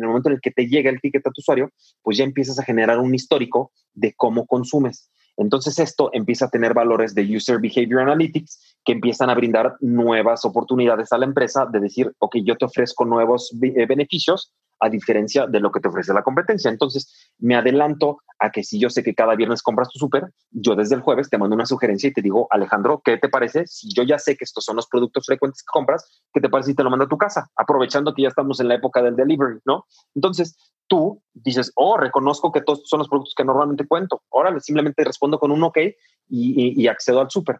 en el momento en el que te llega el ticket a tu usuario, pues ya empiezas a generar un histórico de cómo consumes. Entonces esto empieza a tener valores de User Behavior Analytics que empiezan a brindar nuevas oportunidades a la empresa de decir, ok, yo te ofrezco nuevos eh, beneficios a diferencia de lo que te ofrece la competencia. Entonces, me adelanto a que si yo sé que cada viernes compras tu súper, yo desde el jueves te mando una sugerencia y te digo, Alejandro, ¿qué te parece? Si yo ya sé que estos son los productos frecuentes que compras, ¿qué te parece si te lo mando a tu casa? Aprovechando que ya estamos en la época del delivery, ¿no? Entonces, tú dices, oh, reconozco que todos son los productos que normalmente cuento. Ahora simplemente respondo con un OK y, y accedo al súper.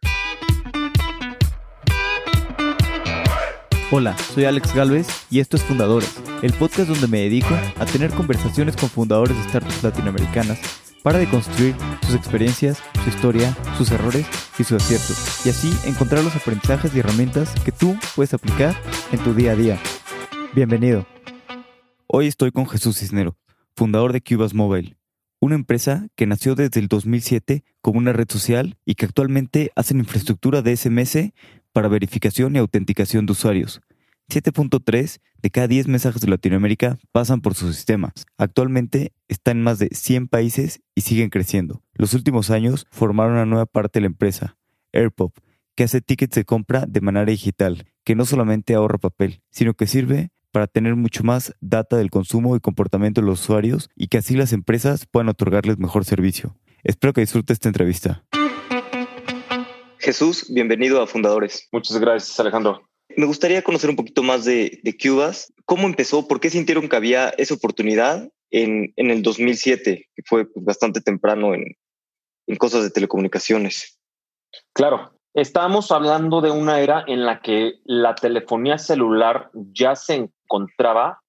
Hola, soy Alex Galvez y esto es Fundadores, el podcast donde me dedico a tener conversaciones con fundadores de startups latinoamericanas para deconstruir sus experiencias, su historia, sus errores y sus aciertos, y así encontrar los aprendizajes y herramientas que tú puedes aplicar en tu día a día. Bienvenido. Hoy estoy con Jesús Cisnero, fundador de Cubas Mobile, una empresa que nació desde el 2007 como una red social y que actualmente hacen infraestructura de SMS para verificación y autenticación de usuarios. 7.3 de cada 10 mensajes de Latinoamérica pasan por sus sistemas. Actualmente está en más de 100 países y siguen creciendo. Los últimos años formaron una nueva parte de la empresa, AirPop, que hace tickets de compra de manera digital, que no solamente ahorra papel, sino que sirve para tener mucho más data del consumo y comportamiento de los usuarios y que así las empresas puedan otorgarles mejor servicio. Espero que disfrute esta entrevista. Jesús, bienvenido a Fundadores. Muchas gracias, Alejandro. Me gustaría conocer un poquito más de, de Cubas. ¿Cómo empezó? ¿Por qué sintieron que había esa oportunidad en, en el 2007, que fue bastante temprano en, en cosas de telecomunicaciones? Claro, estábamos hablando de una era en la que la telefonía celular ya se encontraba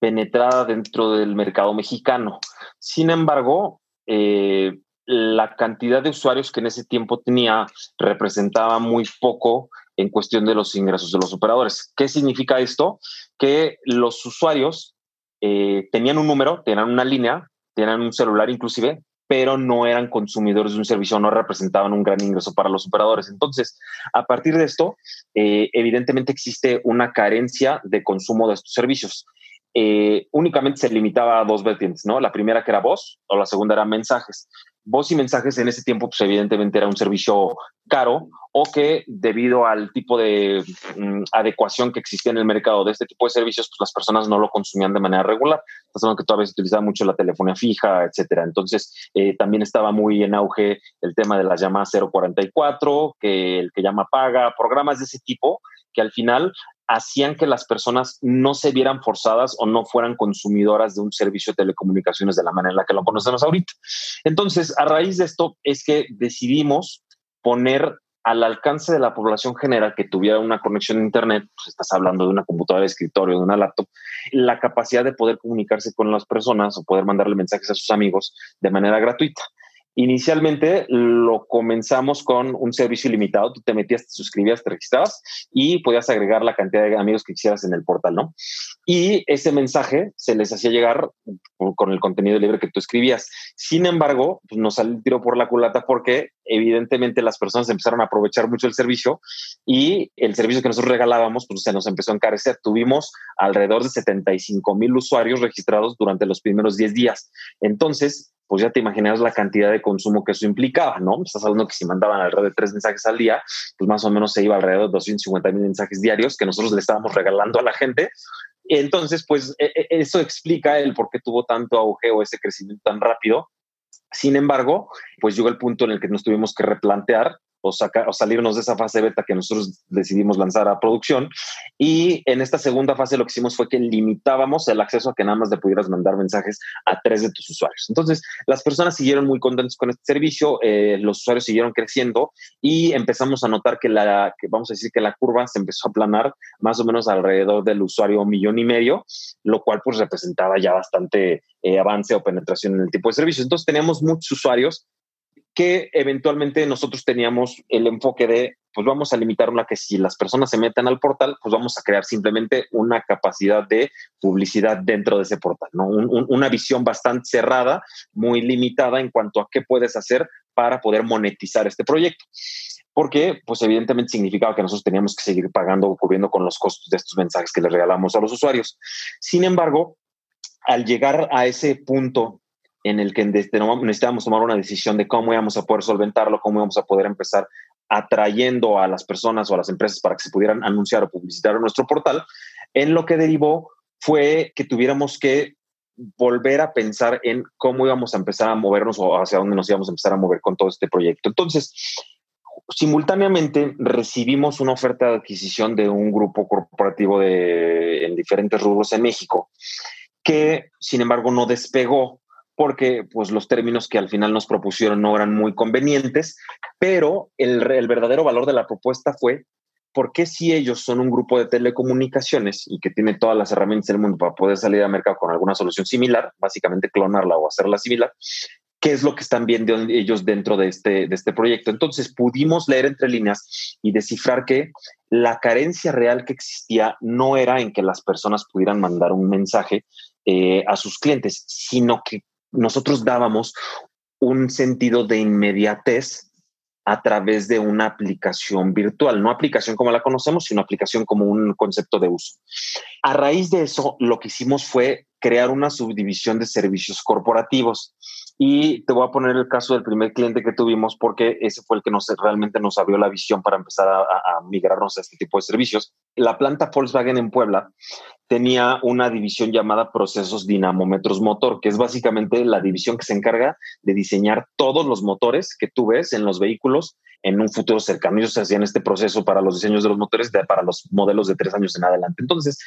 penetrada dentro del mercado mexicano. Sin embargo, eh, la cantidad de usuarios que en ese tiempo tenía representaba muy poco en cuestión de los ingresos de los operadores. ¿Qué significa esto? Que los usuarios eh, tenían un número, tenían una línea, tenían un celular inclusive, pero no eran consumidores de un servicio, no representaban un gran ingreso para los operadores. Entonces, a partir de esto, eh, evidentemente existe una carencia de consumo de estos servicios. Eh, únicamente se limitaba a dos vertientes, ¿no? La primera que era voz o la segunda era mensajes voz y mensajes en ese tiempo, pues evidentemente era un servicio caro o que debido al tipo de mm, adecuación que existía en el mercado de este tipo de servicios, pues las personas no lo consumían de manera regular. Entonces, que todavía se utilizaba mucho la telefonía fija, etcétera. Entonces, eh, también estaba muy en auge el tema de las llamadas 044, que el que llama paga, programas de ese tipo que al final hacían que las personas no se vieran forzadas o no fueran consumidoras de un servicio de telecomunicaciones de la manera en la que lo conocemos ahorita. Entonces, a raíz de esto es que decidimos poner al alcance de la población general que tuviera una conexión a Internet, pues estás hablando de una computadora de escritorio, de una laptop, la capacidad de poder comunicarse con las personas o poder mandarle mensajes a sus amigos de manera gratuita. Inicialmente lo comenzamos con un servicio ilimitado. Tú te metías, te suscribías, te registrabas y podías agregar la cantidad de amigos que quisieras en el portal, ¿no? Y ese mensaje se les hacía llegar con el contenido libre que tú escribías. Sin embargo, pues nos salió el tiro por la culata porque evidentemente las personas empezaron a aprovechar mucho el servicio y el servicio que nosotros regalábamos pues se nos empezó a encarecer. Tuvimos alrededor de 75 mil usuarios registrados durante los primeros 10 días. Entonces, pues ya te imaginas la cantidad de consumo que eso implicaba, ¿no? Estás hablando que si mandaban alrededor de tres mensajes al día, pues más o menos se iba alrededor de 250 mil mensajes diarios que nosotros le estábamos regalando a la gente. Entonces, pues e, e, eso explica el por qué tuvo tanto auge o ese crecimiento tan rápido. Sin embargo, pues llegó el punto en el que nos tuvimos que replantear o, o salirnos de esa fase beta que nosotros decidimos lanzar a producción. Y en esta segunda fase lo que hicimos fue que limitábamos el acceso a que nada más le pudieras mandar mensajes a tres de tus usuarios. Entonces, las personas siguieron muy contentos con este servicio, eh, los usuarios siguieron creciendo y empezamos a notar que la, que vamos a decir que la curva se empezó a aplanar más o menos alrededor del usuario millón y medio, lo cual pues representaba ya bastante eh, avance o penetración en el tipo de servicio. Entonces, teníamos muchos usuarios que eventualmente nosotros teníamos el enfoque de, pues vamos a limitar una que si las personas se meten al portal, pues vamos a crear simplemente una capacidad de publicidad dentro de ese portal, ¿no? una visión bastante cerrada, muy limitada en cuanto a qué puedes hacer para poder monetizar este proyecto porque pues evidentemente significaba que nosotros teníamos que seguir pagando o cubriendo con los costos de estos mensajes que les regalamos a los usuarios. Sin embargo, al llegar a ese punto en el que necesitábamos tomar una decisión de cómo íbamos a poder solventarlo, cómo íbamos a poder empezar atrayendo a las personas o a las empresas para que se pudieran anunciar o publicitar en nuestro portal, en lo que derivó fue que tuviéramos que volver a pensar en cómo íbamos a empezar a movernos o hacia dónde nos íbamos a empezar a mover con todo este proyecto. Entonces, simultáneamente recibimos una oferta de adquisición de un grupo corporativo de, en diferentes rubros en México, que sin embargo no despegó porque pues, los términos que al final nos propusieron no eran muy convenientes, pero el, el verdadero valor de la propuesta fue ¿por qué si ellos son un grupo de telecomunicaciones y que tiene todas las herramientas del mundo para poder salir al mercado con alguna solución similar, básicamente clonarla o hacerla similar, qué es lo que están viendo ellos dentro de este, de este proyecto? Entonces pudimos leer entre líneas y descifrar que la carencia real que existía no era en que las personas pudieran mandar un mensaje eh, a sus clientes, sino que nosotros dábamos un sentido de inmediatez a través de una aplicación virtual, no aplicación como la conocemos, sino aplicación como un concepto de uso. A raíz de eso, lo que hicimos fue crear una subdivisión de servicios corporativos. Y te voy a poner el caso del primer cliente que tuvimos porque ese fue el que nos, realmente nos abrió la visión para empezar a, a migrarnos a este tipo de servicios. La planta Volkswagen en Puebla tenía una división llamada procesos dinamómetros motor, que es básicamente la división que se encarga de diseñar todos los motores que tú ves en los vehículos en un futuro cercano. Ellos hacían este proceso para los diseños de los motores para los modelos de tres años en adelante. Entonces,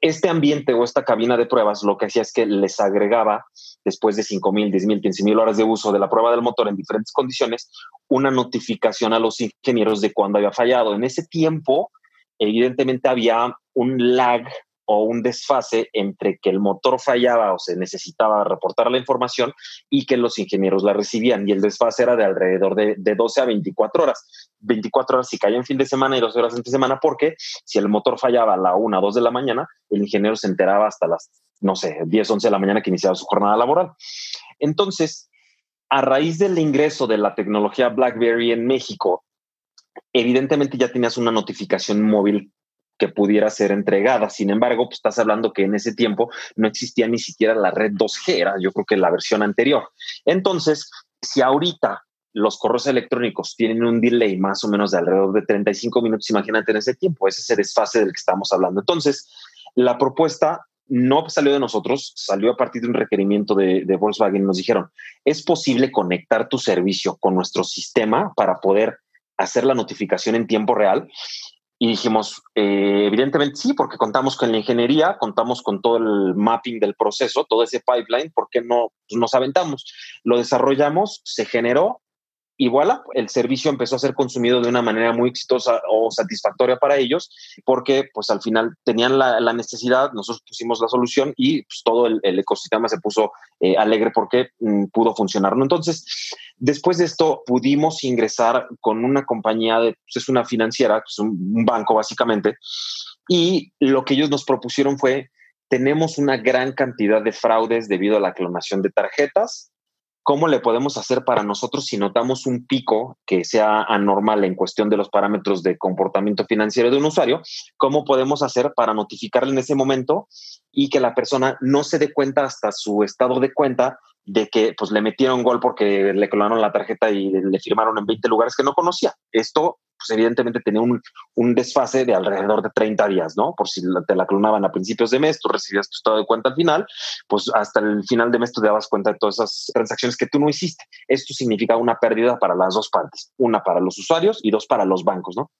este ambiente o esta cabina de pruebas lo que hacía es que les agregaba después de 5 mil, 10 mil, 15 mil horas de uso de la prueba del motor en diferentes condiciones, una notificación a los ingenieros de cuándo había fallado. En ese tiempo, evidentemente había un lag o un desfase entre que el motor fallaba o se necesitaba reportar la información y que los ingenieros la recibían. Y el desfase era de alrededor de, de 12 a 24 horas. 24 horas si caía en fin de semana y 12 horas entre semana, porque si el motor fallaba a la 1 o 2 de la mañana, el ingeniero se enteraba hasta las no sé, 10, 11 de la mañana que iniciaba su jornada laboral. Entonces, a raíz del ingreso de la tecnología BlackBerry en México, evidentemente ya tenías una notificación móvil que pudiera ser entregada. Sin embargo, pues estás hablando que en ese tiempo no existía ni siquiera la red 2G, era yo creo que la versión anterior. Entonces, si ahorita los correos electrónicos tienen un delay más o menos de alrededor de 35 minutos, imagínate en ese tiempo, ese es el desfase del que estamos hablando. Entonces, la propuesta no salió de nosotros, salió a partir de un requerimiento de, Volkswagen. Nos dijeron, ¿es posible conectar tu servicio con nuestro sistema para poder hacer la notificación en tiempo real? Y dijimos, eh, evidentemente sí, porque contamos con la ingeniería, contamos con todo el mapping del proceso, todo ese pipeline, ¿por qué no pues nos aventamos? Lo desarrollamos, se generó y el servicio empezó a ser consumido de una manera muy exitosa o satisfactoria para ellos, porque pues al final tenían la, necesidad, nosotros pusimos la solución y pues, todo el, ecosistema se puso eh, alegre porque mm, pudo funcionar. Entonces, después de esto pudimos ingresar con una compañía, de, pues, es una financiera, pues, un banco básicamente, y lo que ellos nos propusieron fue, tenemos una gran cantidad de fraudes debido a la clonación de tarjetas, ¿Cómo le podemos hacer para nosotros si notamos un pico que sea anormal en cuestión de los parámetros de comportamiento financiero de un usuario? ¿Cómo podemos hacer para notificarle en ese momento y que la persona no se dé cuenta hasta su estado de cuenta de que pues le metieron gol porque le clonaron la tarjeta y le firmaron en 20 lugares que no conocía. Esto pues evidentemente tenía un, un, desfase de alrededor de 30 días, ¿no? Por si te la clonaban a principios de mes, tú recibías tu estado de cuenta al final, pues hasta el final de mes tú te dabas cuenta de todas esas transacciones que tú no hiciste. Esto significa una pérdida para las dos partes, una para los usuarios y dos para los bancos, ¿no?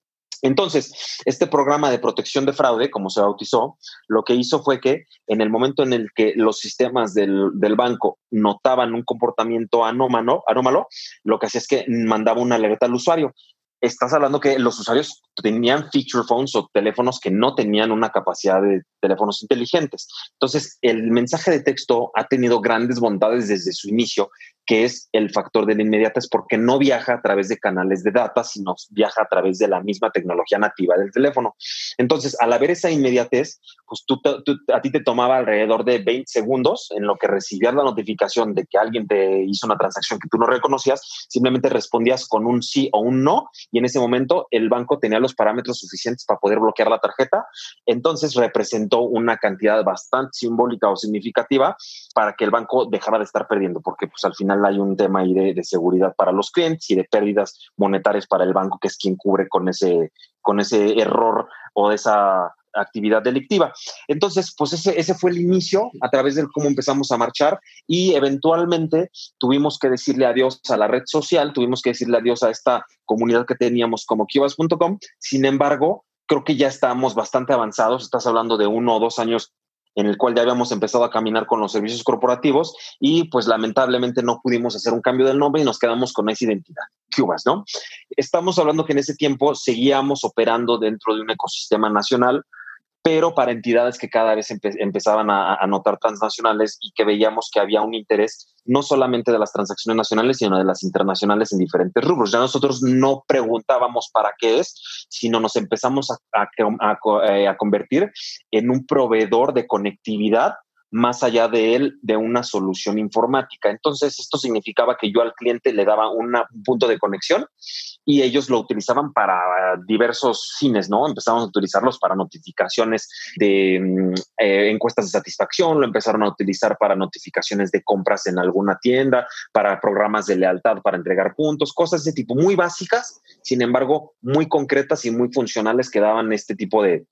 Entonces, este programa de protección de fraude, como se bautizó, lo que hizo fue que en el momento en el que los sistemas del, banco notaban un comportamiento anómalo, lo que hacía es que mandaba una alerta al usuario. Estás hablando que los usuarios tenían feature phones o teléfonos que no tenían una capacidad de teléfonos inteligentes. Entonces, el mensaje de texto ha tenido grandes bondades desde su inicio, que es el factor de la inmediatez, porque no viaja a través de canales de data, sino viaja a través de la misma tecnología nativa del teléfono. Entonces, al haber esa inmediatez, pues tú, a ti te tomaba alrededor de 20 segundos en lo que recibías la notificación de que alguien te hizo una transacción que tú no reconocías, simplemente respondías con un sí o un no y en ese momento el banco tenía los parámetros suficientes para poder bloquear la tarjeta. Entonces representó una cantidad bastante simbólica o significativa para que el banco dejara de estar perdiendo, porque pues al final hay un tema ahí de, de seguridad para los clientes y de pérdidas monetarias para el banco, que es quien cubre con ese, con ese error o esa actividad delictiva. Entonces, pues ese, ese fue el inicio a través de cómo empezamos a marchar y eventualmente tuvimos que decirle adiós a la red social, tuvimos que decirle adiós a esta comunidad que teníamos como kibas.com. Sin embargo, creo que ya estamos bastante avanzados. Estás hablando de uno o dos años en el cual ya habíamos empezado a caminar con los servicios corporativos y pues lamentablemente no pudimos hacer un cambio del nombre y nos quedamos con esa identidad, Cubas, ¿no? Estamos hablando que en ese tiempo seguíamos operando dentro de un ecosistema nacional, pero para entidades que cada vez empezaban a, notar transnacionales y que veíamos que había un interés no solamente de las transacciones nacionales, sino de las internacionales en diferentes rubros. Ya nosotros no preguntábamos para qué es, sino nos empezamos a, eh, a convertir en un proveedor de conectividad más allá de él de una solución informática. Entonces, esto significaba que yo al cliente le daba un punto de conexión y ellos lo utilizaban para diversos fines, ¿no? Empezamos a utilizarlos para notificaciones de mm, eh, encuestas de satisfacción, lo empezaron a utilizar para notificaciones de compras en alguna tienda, para programas de lealtad, para entregar puntos, cosas de tipo muy básicas, sin embargo, muy concretas y muy funcionales que daban este tipo de,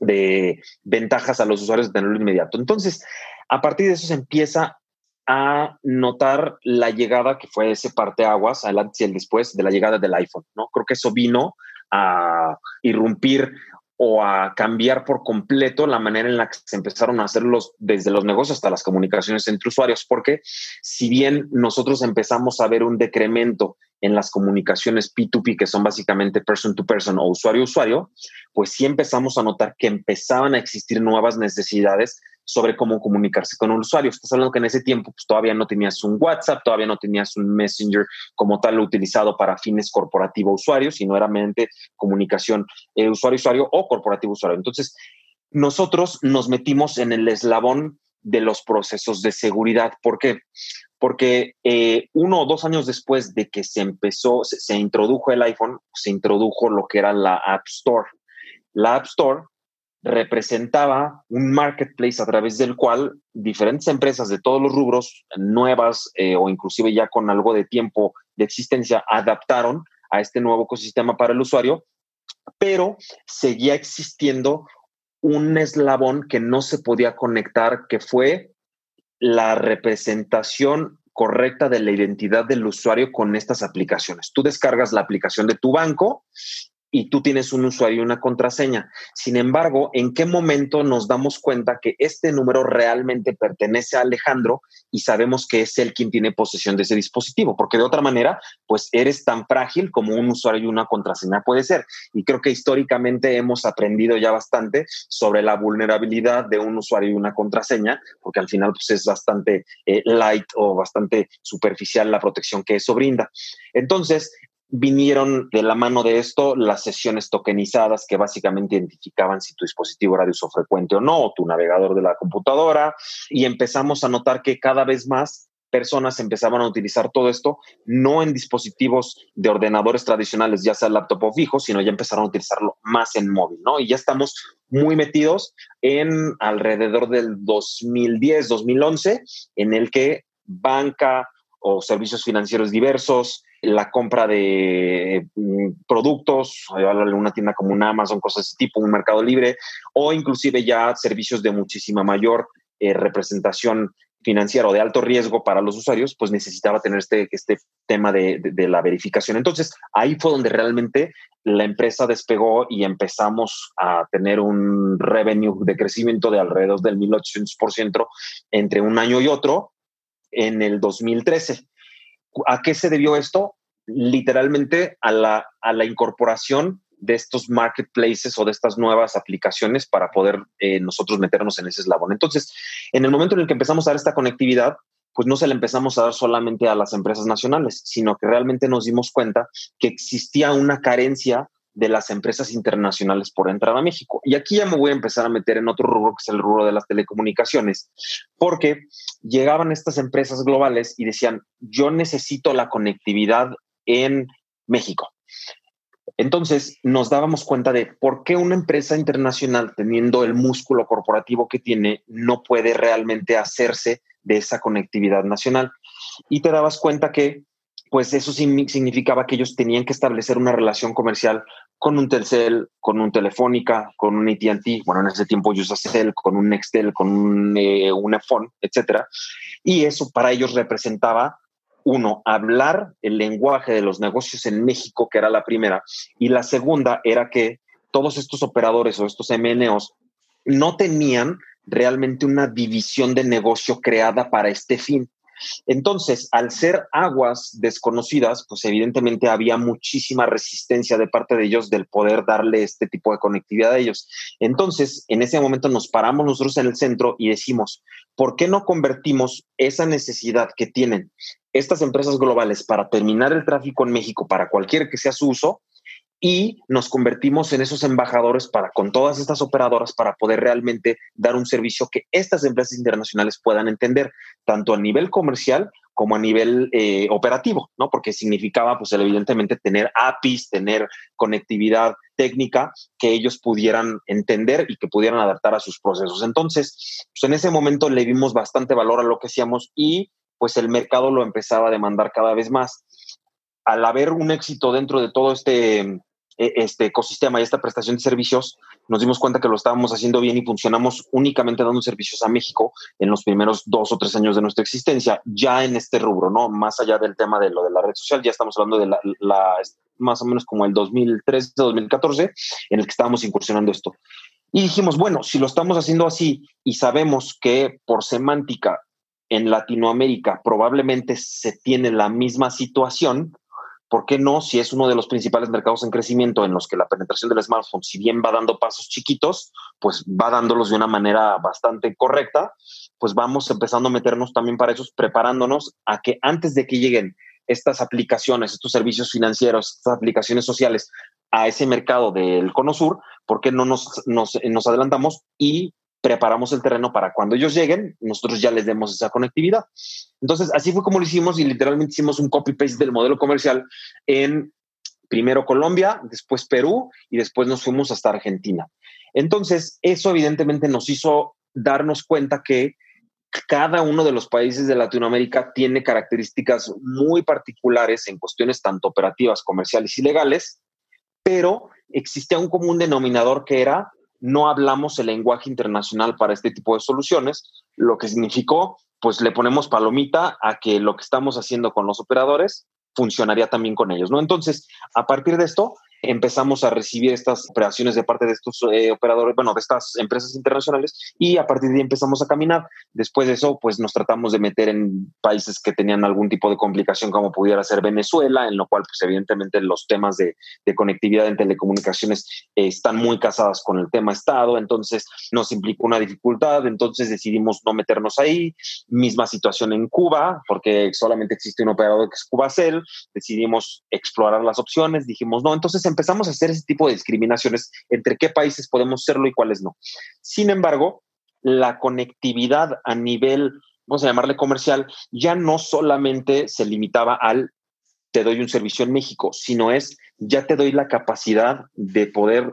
de ventajas a los usuarios de tenerlo inmediato. Entonces, a partir de eso se empieza a notar la llegada que fue ese parteaguas, el antes y el después de la llegada del iPhone, ¿no? Creo que eso vino a irrumpir o a cambiar por completo la manera en la que se empezaron a hacer los, desde los negocios hasta las comunicaciones entre usuarios, porque si bien nosotros empezamos a ver un decremento en las comunicaciones P2P, que son básicamente person to person o usuario a usuario, pues sí empezamos a notar que empezaban a existir nuevas necesidades sobre cómo comunicarse con un usuario. Estás hablando que en ese tiempo pues, todavía no tenías un WhatsApp, todavía no tenías un Messenger como tal utilizado para fines corporativo-usuario, sino era meramente comunicación eh, usuario-usuario o corporativo-usuario. Entonces, nosotros nos metimos en el eslabón de los procesos de seguridad. ¿Por qué? Porque eh, uno o dos años después de que se empezó, se, introdujo el iPhone, se introdujo lo que era la App Store. La App Store representaba un marketplace a través del cual diferentes empresas de todos los rubros, nuevas eh, o inclusive ya con algo de tiempo de existencia, adaptaron a este nuevo ecosistema para el usuario, pero seguía existiendo un eslabón que no se podía conectar, que fue la representación correcta de la identidad del usuario con estas aplicaciones. Tú descargas la aplicación de tu banco y tú tienes un usuario y una contraseña. Sin embargo, ¿en qué momento nos damos cuenta que este número realmente pertenece a Alejandro y sabemos que es él quien tiene posesión de ese dispositivo? Porque de otra manera, pues eres tan frágil como un usuario y una contraseña puede ser. Y creo que históricamente hemos aprendido ya bastante sobre la vulnerabilidad de un usuario y una contraseña, porque al final pues es bastante eh, light o bastante superficial la protección que eso brinda. Entonces, vinieron de la mano de esto las sesiones tokenizadas que básicamente identificaban si tu dispositivo era de uso frecuente o no, tu navegador de la computadora, y empezamos a notar que cada vez más personas empezaban a utilizar todo esto, no en dispositivos de ordenadores tradicionales, ya sea laptop o fijo, sino ya empezaron a utilizarlo más en móvil, ¿no? Y ya estamos muy metidos en alrededor del 2010, 2011, en el que banca o servicios financieros diversos, la compra de mm, productos, una tienda como una Amazon, cosas de ese tipo, un mercado libre, o inclusive ya servicios de muchísima mayor eh, representación financiera o de alto riesgo para los usuarios, pues necesitaba tener este, este tema de, la verificación. Entonces, ahí fue donde realmente la empresa despegó y empezamos a tener un revenue de crecimiento de alrededor del 1800% entre un año y otro en el 2013. ¿A qué se debió esto? Literalmente a la, a la incorporación de estos marketplaces o de estas nuevas aplicaciones para poder eh, nosotros meternos en ese eslabón. Entonces, en el momento en el que empezamos a dar esta conectividad, pues no se la empezamos a dar solamente a las empresas nacionales, sino que realmente nos dimos cuenta que existía una carencia de las empresas internacionales por entrar a México. Y aquí ya me voy a empezar a meter en otro rubro, que es el rubro de las telecomunicaciones, porque llegaban estas empresas globales y decían, yo necesito la conectividad en México. Entonces nos dábamos cuenta de por qué una empresa internacional, teniendo el músculo corporativo que tiene, no puede realmente hacerse de esa conectividad nacional. Y te dabas cuenta que pues eso significaba que ellos tenían que establecer una relación comercial con un Telcel, con un Telefónica, con un AT&T, bueno, en ese tiempo Usacell, con un Nextel, con un, eh, un iPhone, etcétera. Y eso para ellos representaba uno, hablar el lenguaje de los negocios en México, que era la primera, y la segunda era que todos estos operadores o estos MNOs no tenían realmente una división de negocio creada para este fin. Entonces, al ser aguas desconocidas, pues evidentemente había muchísima resistencia de parte de ellos del poder darle este tipo de conectividad a ellos. Entonces, en ese momento nos paramos nosotros en el centro y decimos, ¿por qué no convertimos esa necesidad que tienen estas empresas globales para terminar el tráfico en México para cualquier que sea su uso y nos convertimos en esos embajadores para con todas estas operadoras para poder realmente dar un servicio que estas empresas internacionales puedan entender, tanto a nivel comercial como a nivel eh, operativo, ¿no? Porque significaba, pues, evidentemente, tener APIs, tener conectividad técnica que ellos pudieran entender y que pudieran adaptar a sus procesos. Entonces, pues, en ese momento le dimos bastante valor a lo que hacíamos y, pues, el mercado lo empezaba a demandar cada vez más al haber un éxito dentro de todo este, este ecosistema y esta prestación de servicios, nos dimos cuenta que lo estábamos haciendo bien y funcionamos únicamente dando servicios a México en los primeros dos o tres años de nuestra existencia, ya en este rubro, ¿no? Más allá del tema de lo de la red social, ya estamos hablando de la, más o menos como el 2013, 2014, en el que estábamos incursionando esto. Y dijimos, bueno, si lo estamos haciendo así y sabemos que por semántica en Latinoamérica probablemente se tiene la misma situación, ¿por qué no? Si es uno de los principales mercados en crecimiento en los que la penetración del smartphone, si bien va dando pasos chiquitos, pues va dándolos de una manera bastante correcta, pues vamos empezando a meternos también para eso, preparándonos a que antes de que lleguen estas aplicaciones, estos servicios financieros, estas aplicaciones sociales a ese mercado del Cono Sur, ¿por qué no nos, nos, nos adelantamos y preparamos el terreno para cuando ellos lleguen, nosotros ya les demos esa conectividad. Entonces, así fue como lo hicimos y literalmente hicimos un copy-paste del modelo comercial en primero Colombia, después Perú y después nos fuimos hasta Argentina. Entonces, eso evidentemente nos hizo darnos cuenta que cada uno de los países de Latinoamérica tiene características muy particulares en cuestiones tanto operativas, comerciales y legales, pero existía un común denominador que era no hablamos el lenguaje internacional para este tipo de soluciones, lo que significó, pues le ponemos palomita a que lo que estamos haciendo con los operadores funcionaría también con ellos, ¿no? Entonces, a partir de esto, empezamos a recibir estas operaciones de parte de estos eh, operadores, bueno, de estas empresas internacionales y a partir de ahí empezamos a caminar. Después de eso, pues nos tratamos de meter en países que tenían algún tipo de complicación como pudiera ser Venezuela, en lo cual pues evidentemente los temas de, conectividad en telecomunicaciones eh, están muy casadas con el tema Estado, entonces nos implicó una dificultad, entonces decidimos no meternos ahí. Misma situación en Cuba, porque solamente existe un operador que es Cubacel, decidimos explorar las opciones, dijimos no, entonces empezamos a hacer ese tipo de discriminaciones entre qué países podemos serlo y cuáles no. Sin embargo, la conectividad a nivel, vamos a llamarle comercial, ya no solamente se limitaba al te doy un servicio en México, sino es ya te doy la capacidad de poder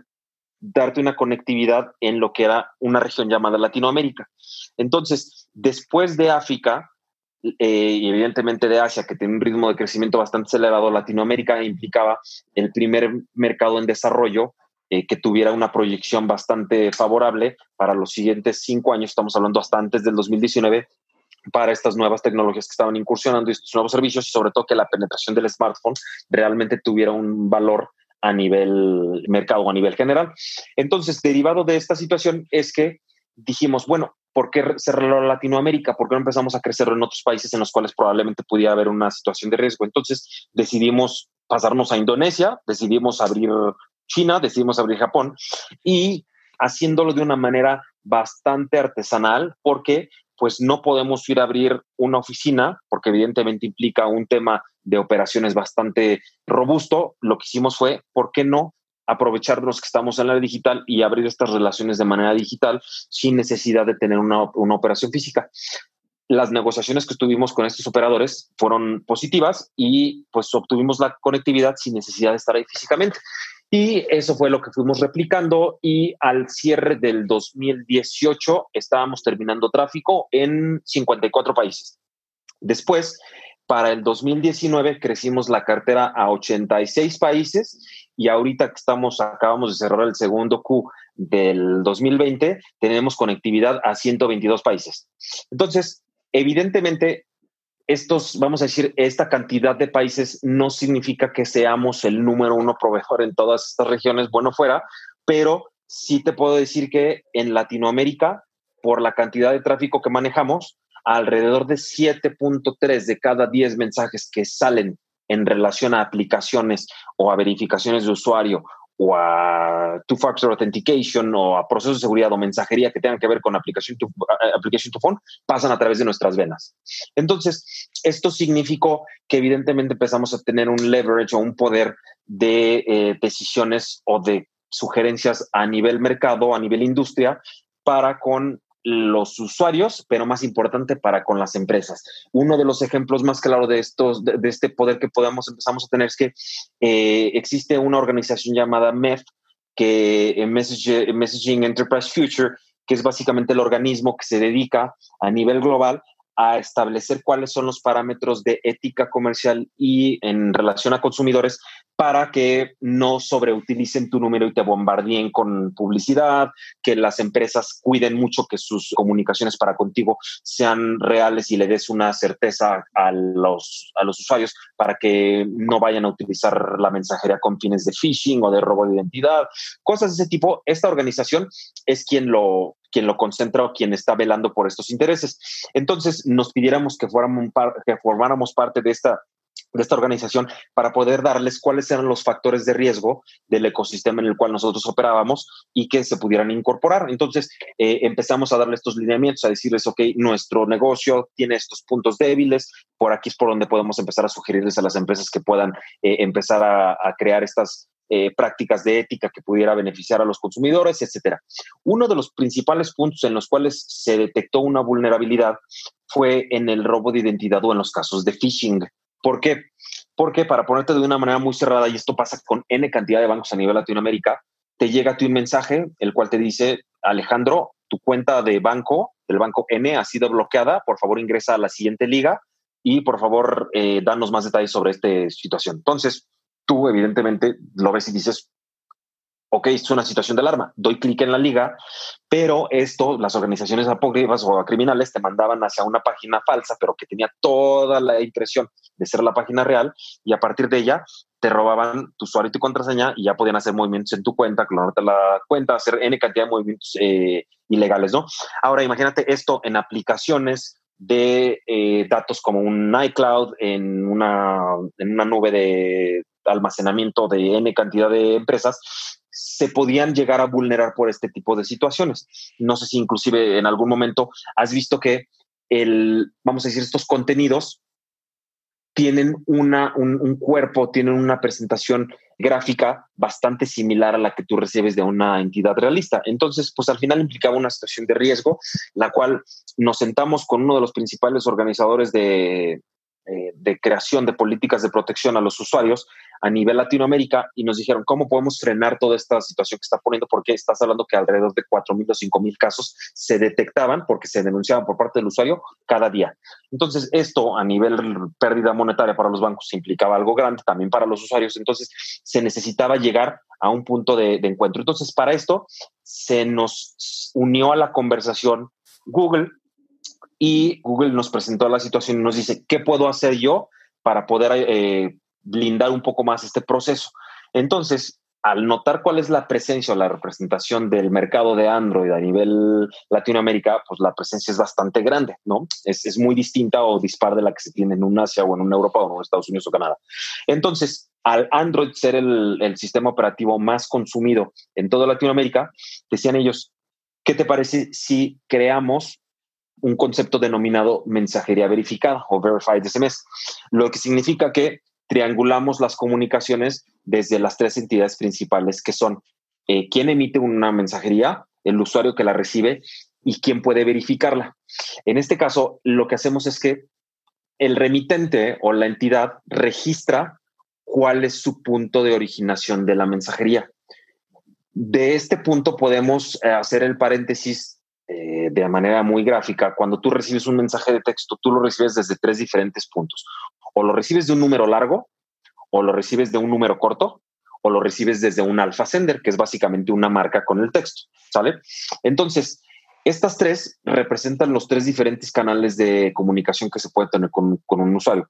darte una conectividad en lo que era una región llamada Latinoamérica. Entonces, después de África, eh, y evidentemente de Asia, que tiene un ritmo de crecimiento bastante acelerado, Latinoamérica implicaba el primer mercado en desarrollo eh, que tuviera una proyección bastante favorable para los siguientes cinco años, estamos hablando hasta antes del 2019, para estas nuevas tecnologías que estaban incursionando y estos nuevos servicios y sobre todo que la penetración del smartphone realmente tuviera un valor a nivel mercado, a nivel general. Entonces, derivado de esta situación es que dijimos, bueno, ¿por qué cerrarlo a Latinoamérica? ¿Por qué no empezamos a crecerlo en otros países en los cuales probablemente pudiera haber una situación de riesgo? Entonces decidimos pasarnos a Indonesia, decidimos abrir China, decidimos abrir Japón y haciéndolo de una manera bastante artesanal porque pues no podemos ir a abrir una oficina porque evidentemente implica un tema de operaciones bastante robusto. Lo que hicimos fue, ¿por qué no aprovechar los que estamos en la digital y abrir estas relaciones de manera digital sin necesidad de tener una, una operación física. Las negociaciones que tuvimos con estos operadores fueron positivas y pues obtuvimos la conectividad sin necesidad de estar ahí físicamente. Y eso fue lo que fuimos replicando y al cierre del 2018 estábamos terminando tráfico en 54 países. Después, para el 2019 crecimos la cartera a 86 países y ahorita que estamos, acabamos de cerrar el segundo Q del 2020, tenemos conectividad a 122 países. Entonces, evidentemente, estos, vamos a decir, esta cantidad de países no significa que seamos el número uno proveedor en todas estas regiones, bueno fuera, pero sí te puedo decir que en Latinoamérica, por la cantidad de tráfico que manejamos, alrededor de 7.3 de cada 10 mensajes que salen en relación a aplicaciones o a verificaciones de usuario o a two-factor authentication o a procesos de seguridad o mensajería que tengan que ver con aplicación to, application to phone pasan a través de nuestras venas. Entonces, esto significó que evidentemente empezamos a tener un leverage o un poder de eh, decisiones o de sugerencias a nivel mercado, a nivel industria, para con los usuarios, pero más importante para con las empresas. Uno de los ejemplos más claros de estos, de, este poder que podemos empezamos a tener es que eh, existe una organización llamada MEF, que en Messaging Enterprise Future, que es básicamente el organismo que se dedica a nivel global a establecer cuáles son los parámetros de ética comercial y en relación a consumidores para que no sobreutilicen tu número y te bombardeen con publicidad, que las empresas cuiden mucho que sus comunicaciones para contigo sean reales y le des una certeza a los, a los usuarios para que no vayan a utilizar la mensajería con fines de phishing o de robo de identidad, cosas de ese tipo. Esta organización es quien lo, quien lo concentra o quien está velando por estos intereses. Entonces, nos pidiéramos que, fuéramos, que formáramos parte de esta de esta organización para poder darles cuáles eran los factores de riesgo del ecosistema en el cual nosotros operábamos y que se pudieran incorporar. Entonces eh, empezamos a darle estos lineamientos, a decirles, ok, nuestro negocio tiene estos puntos débiles, por aquí es por donde podemos empezar a sugerirles a las empresas que puedan eh, empezar a crear estas eh, prácticas de ética que pudiera beneficiar a los consumidores, etcétera. Uno de los principales puntos en los cuales se detectó una vulnerabilidad fue en el robo de identidad o en los casos de phishing. ¿Por qué? Porque para ponerte de una manera muy cerrada, y esto pasa con N cantidad de bancos a nivel Latinoamérica, te llega a ti un mensaje, el cual te dice, Alejandro, tu cuenta de banco, del banco N, ha sido bloqueada, por favor ingresa a la siguiente liga y por favor eh, danos más detalles sobre esta situación. Entonces, tú evidentemente lo ves y dices, ok, es una situación de alarma, doy clic en la liga, pero esto, las organizaciones apócrifas o criminales te mandaban hacia una página falsa, pero que tenía toda la impresión de ser la página real y a partir de ella te robaban tu usuario y tu contraseña y ya podían hacer movimientos en tu cuenta, clonarte la cuenta, hacer N cantidad de movimientos eh, ilegales, ¿no? Ahora imagínate esto en aplicaciones de eh, datos como un iCloud en una, en una nube de almacenamiento de N cantidad de empresas, se podían llegar a vulnerar por este tipo de situaciones. No sé si inclusive en algún momento has visto que el, vamos a decir, estos contenidos tienen una, un, cuerpo, tienen una presentación gráfica bastante similar a la que tú recibes de una entidad realista. Entonces, pues al final implicaba una situación de riesgo, la cual nos sentamos con uno de los principales organizadores de, eh, de creación de políticas de protección a los usuarios a nivel Latinoamérica y nos dijeron cómo podemos frenar toda esta situación que está poniendo, porque estás hablando que alrededor de 4.000 o 5.000 casos se detectaban porque se denunciaban por parte del usuario cada día. Entonces, esto a nivel pérdida monetaria para los bancos implicaba algo grande también para los usuarios. Entonces, se necesitaba llegar a un punto de, de encuentro. Entonces, para esto se nos unió a la conversación Google y Google nos presentó la situación y nos dice, ¿qué puedo hacer yo para poder eh, blindar un poco más este proceso? Entonces, al notar cuál es la presencia o la representación del mercado de Android a nivel Latinoamérica, pues la presencia es bastante grande, ¿no? Es, es muy distinta o dispar de la que se tiene en un Asia o en una Europa o en Estados Unidos o Canadá. Entonces, al Android ser el, el sistema operativo más consumido en toda Latinoamérica, decían ellos, ¿qué te parece si creamos un concepto denominado mensajería verificada o verified SMS, lo que significa que triangulamos las comunicaciones desde las tres entidades principales que son eh, quién emite una mensajería, el usuario que la recibe y quién puede verificarla. En este caso, lo que hacemos es que el remitente o la entidad registra cuál es su punto de originación de la mensajería. De este punto podemos eh, hacer el paréntesis eh, de manera muy gráfica. Cuando tú recibes un mensaje de texto, tú lo recibes desde tres diferentes puntos. O lo recibes de un número largo, o lo recibes de un número corto, o lo recibes desde un alpha sender, que es básicamente una marca con el texto, ¿sale? Entonces, estas tres representan los tres diferentes canales de comunicación que se puede tener con, con un usuario.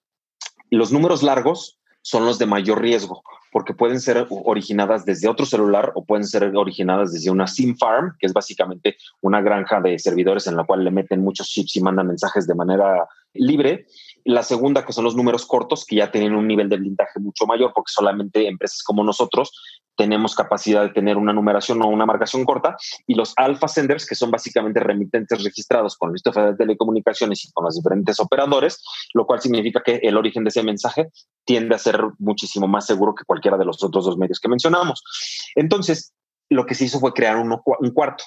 Los números largos son los de mayor riesgo, porque pueden ser originadas desde otro celular o pueden ser originadas desde una SIM farm, que es básicamente una granja de servidores en la cual le meten muchos chips y mandan mensajes de manera libre. La segunda, que son los números cortos, que ya tienen un nivel de blindaje mucho mayor, porque solamente empresas como nosotros tenemos capacidad de tener una numeración o una marcación corta. Y los alpha senders, que son básicamente remitentes registrados con el Instituto de Telecomunicaciones y con los diferentes operadores, lo cual significa que el origen de ese mensaje tiende a ser muchísimo más seguro que cualquiera de los otros dos medios que mencionamos. Entonces, lo que se hizo fue crear un cuarto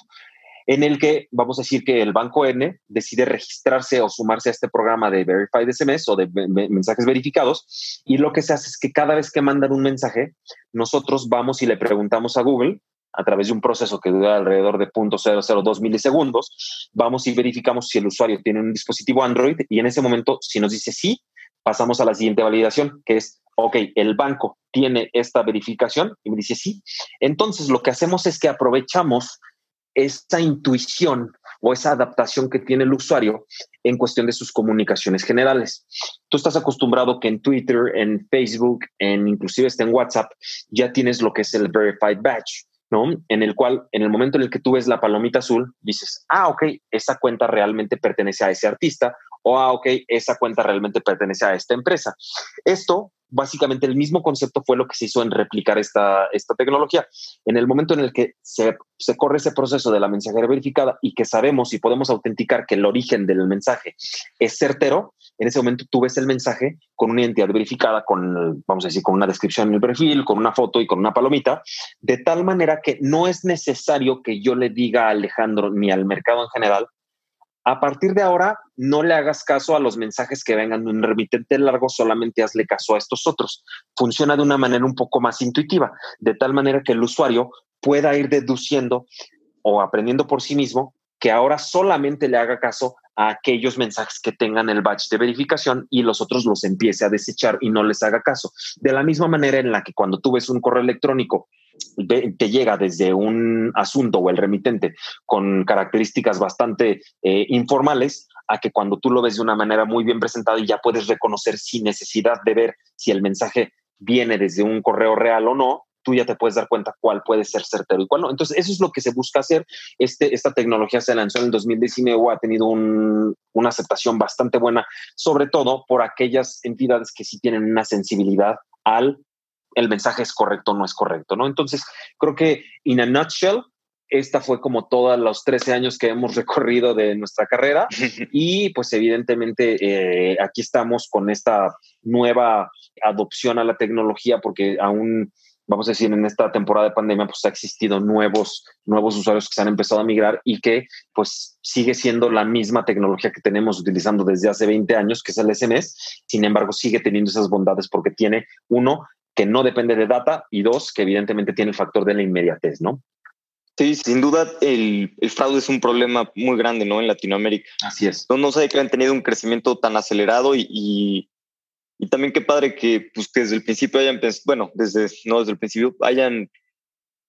en el que vamos a decir que el banco N decide registrarse o sumarse a este programa de Verified SMS o de mensajes verificados. Y lo que se hace es que cada vez que mandan un mensaje, nosotros vamos y le preguntamos a Google a través de un proceso que dura alrededor de 0.002 milisegundos, vamos y verificamos si el usuario tiene un dispositivo Android y en ese momento, si nos dice sí, pasamos a la siguiente validación, que es, ok, el banco tiene esta verificación y me dice sí. Entonces, lo que hacemos es que aprovechamos esa intuición o esa adaptación que tiene el usuario en cuestión de sus comunicaciones generales. Tú estás acostumbrado que en Twitter, en Facebook, en inclusive en WhatsApp, ya tienes lo que es el verified badge, ¿no? En el cual, en el momento en el que tú ves la palomita azul, dices, ah, ok, esa cuenta realmente pertenece a ese artista o, ah, ok, esa cuenta realmente pertenece a esta empresa. Esto básicamente el mismo concepto fue lo que se hizo en replicar esta, esta tecnología. En el momento en el que se, se, corre ese proceso de la mensajería verificada y que sabemos y podemos autenticar que el origen del mensaje es certero, en ese momento tú ves el mensaje con una identidad verificada, con, vamos a decir, con una descripción en el perfil, con una foto y con una palomita, de tal manera que no es necesario que yo le diga a Alejandro ni al mercado en general a partir de ahora, no le hagas caso a los mensajes que vengan de un remitente largo, solamente hazle caso a estos otros. Funciona de una manera un poco más intuitiva, de tal manera que el usuario pueda ir deduciendo o aprendiendo por sí mismo que ahora solamente le haga caso a aquellos mensajes que tengan el batch de verificación y los otros los empiece a desechar y no les haga caso. De la misma manera en la que cuando tú ves un correo electrónico te llega desde un asunto o el remitente con características bastante eh, informales a que cuando tú lo ves de una manera muy bien presentada y ya puedes reconocer sin necesidad de ver si el mensaje viene desde un correo real o no, tú ya te puedes dar cuenta cuál puede ser certero y cuál no. Entonces, eso es lo que se busca hacer. Este, esta tecnología se lanzó en el 2019, ha tenido una aceptación bastante buena, sobre todo por aquellas entidades que sí tienen una sensibilidad al el mensaje es correcto o no es correcto, ¿no? Entonces, creo que, in a nutshell, esta fue como todos los 13 años que hemos recorrido de nuestra carrera y pues evidentemente eh, aquí estamos con esta nueva adopción a la tecnología porque aún vamos a decir, en esta temporada de pandemia, pues ha existido nuevos, nuevos usuarios que se han empezado a migrar y que pues sigue siendo la misma tecnología que tenemos utilizando desde hace 20 años, que es el SMS. Sin embargo, sigue teniendo esas bondades porque tiene, uno, que no depende de data y dos, que evidentemente tiene el factor de la inmediatez, ¿no? Sí, sin duda el, fraude es un problema muy grande, ¿no? En Latinoamérica. Así es. No, no sé que han tenido un crecimiento tan acelerado y, y, también qué padre que, pues, desde el principio hayan pensado, bueno, desde, no desde el principio, hayan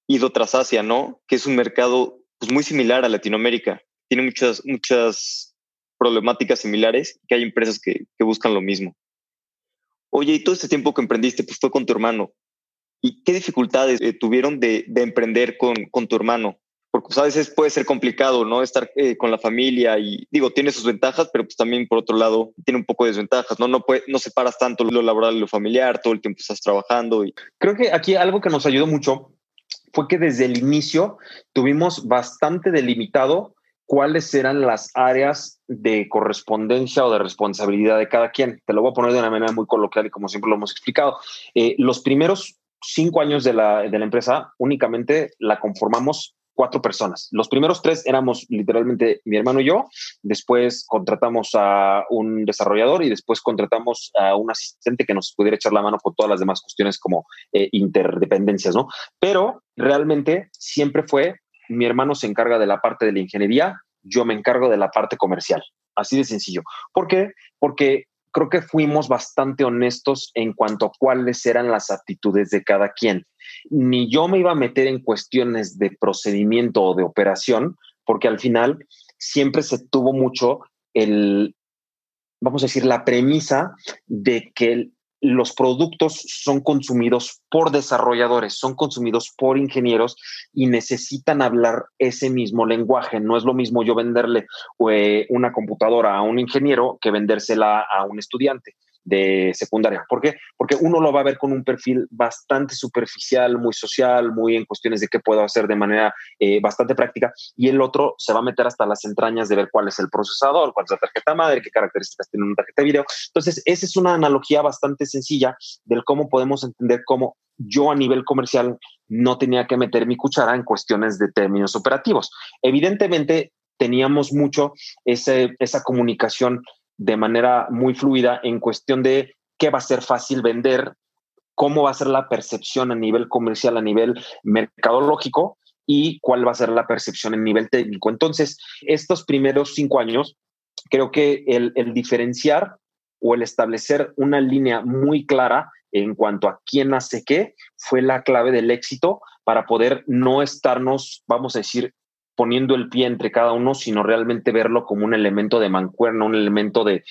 ido tras Asia, ¿no? Que es un mercado pues, muy similar a Latinoamérica. Tiene muchas, muchas problemáticas similares que hay empresas que, que buscan lo mismo. Oye, y todo este tiempo que emprendiste, pues fue con tu hermano. ¿Y qué dificultades eh, tuvieron de, emprender con, con, tu hermano? Porque pues, a veces puede ser complicado, ¿no? Estar eh, con la familia y digo, tiene sus ventajas, pero pues también por otro lado tiene un poco de desventajas, ¿no? No, puede, no separas tanto lo laboral y lo familiar, todo el tiempo estás trabajando. Y... Creo que aquí algo que nos ayudó mucho fue que desde el inicio tuvimos bastante delimitado cuáles eran las áreas de correspondencia o de responsabilidad de cada quien. Te lo voy a poner de una manera muy coloquial y como siempre lo hemos explicado. Eh, los primeros cinco años de la, empresa únicamente la conformamos cuatro personas. Los primeros tres éramos literalmente mi hermano y yo. Después contratamos a un desarrollador y después contratamos a un asistente que nos pudiera echar la mano con todas las demás cuestiones como eh, interdependencias, ¿no? Pero realmente siempre fue mi hermano se encarga de la parte de la ingeniería, yo me encargo de la parte comercial. Así de sencillo. ¿Por qué? Porque creo que fuimos bastante honestos en cuanto a cuáles eran las aptitudes de cada quien. Ni yo me iba a meter en cuestiones de procedimiento o de operación, porque al final siempre se tuvo mucho el, vamos a decir, la premisa de que los productos son consumidos por desarrolladores, son consumidos por ingenieros y necesitan hablar ese mismo lenguaje. No es lo mismo yo venderle eh, una computadora a un ingeniero que vendérsela a un estudiante de secundaria. ¿Por qué? Porque uno lo va a ver con un perfil bastante superficial, muy social, muy en cuestiones de qué puedo hacer de manera eh, bastante práctica, y el otro se va a meter hasta las entrañas de ver cuál es el procesador, cuál es la tarjeta madre, qué características tiene una tarjeta de video. Entonces, esa es una analogía bastante sencilla del cómo podemos entender cómo yo a nivel comercial no tenía que meter mi cuchara en cuestiones de términos operativos. Evidentemente, teníamos mucho esa comunicación de manera muy fluida en cuestión de qué va a ser fácil vender, cómo va a ser la percepción a nivel comercial, a nivel mercadológico y cuál va a ser la percepción a nivel técnico. Entonces, estos primeros cinco años, creo que el diferenciar o el establecer una línea muy clara en cuanto a quién hace qué fue la clave del éxito para poder no estarnos, vamos a decir, poniendo el pie entre cada uno, sino realmente verlo como un elemento de mancuerna, un elemento de,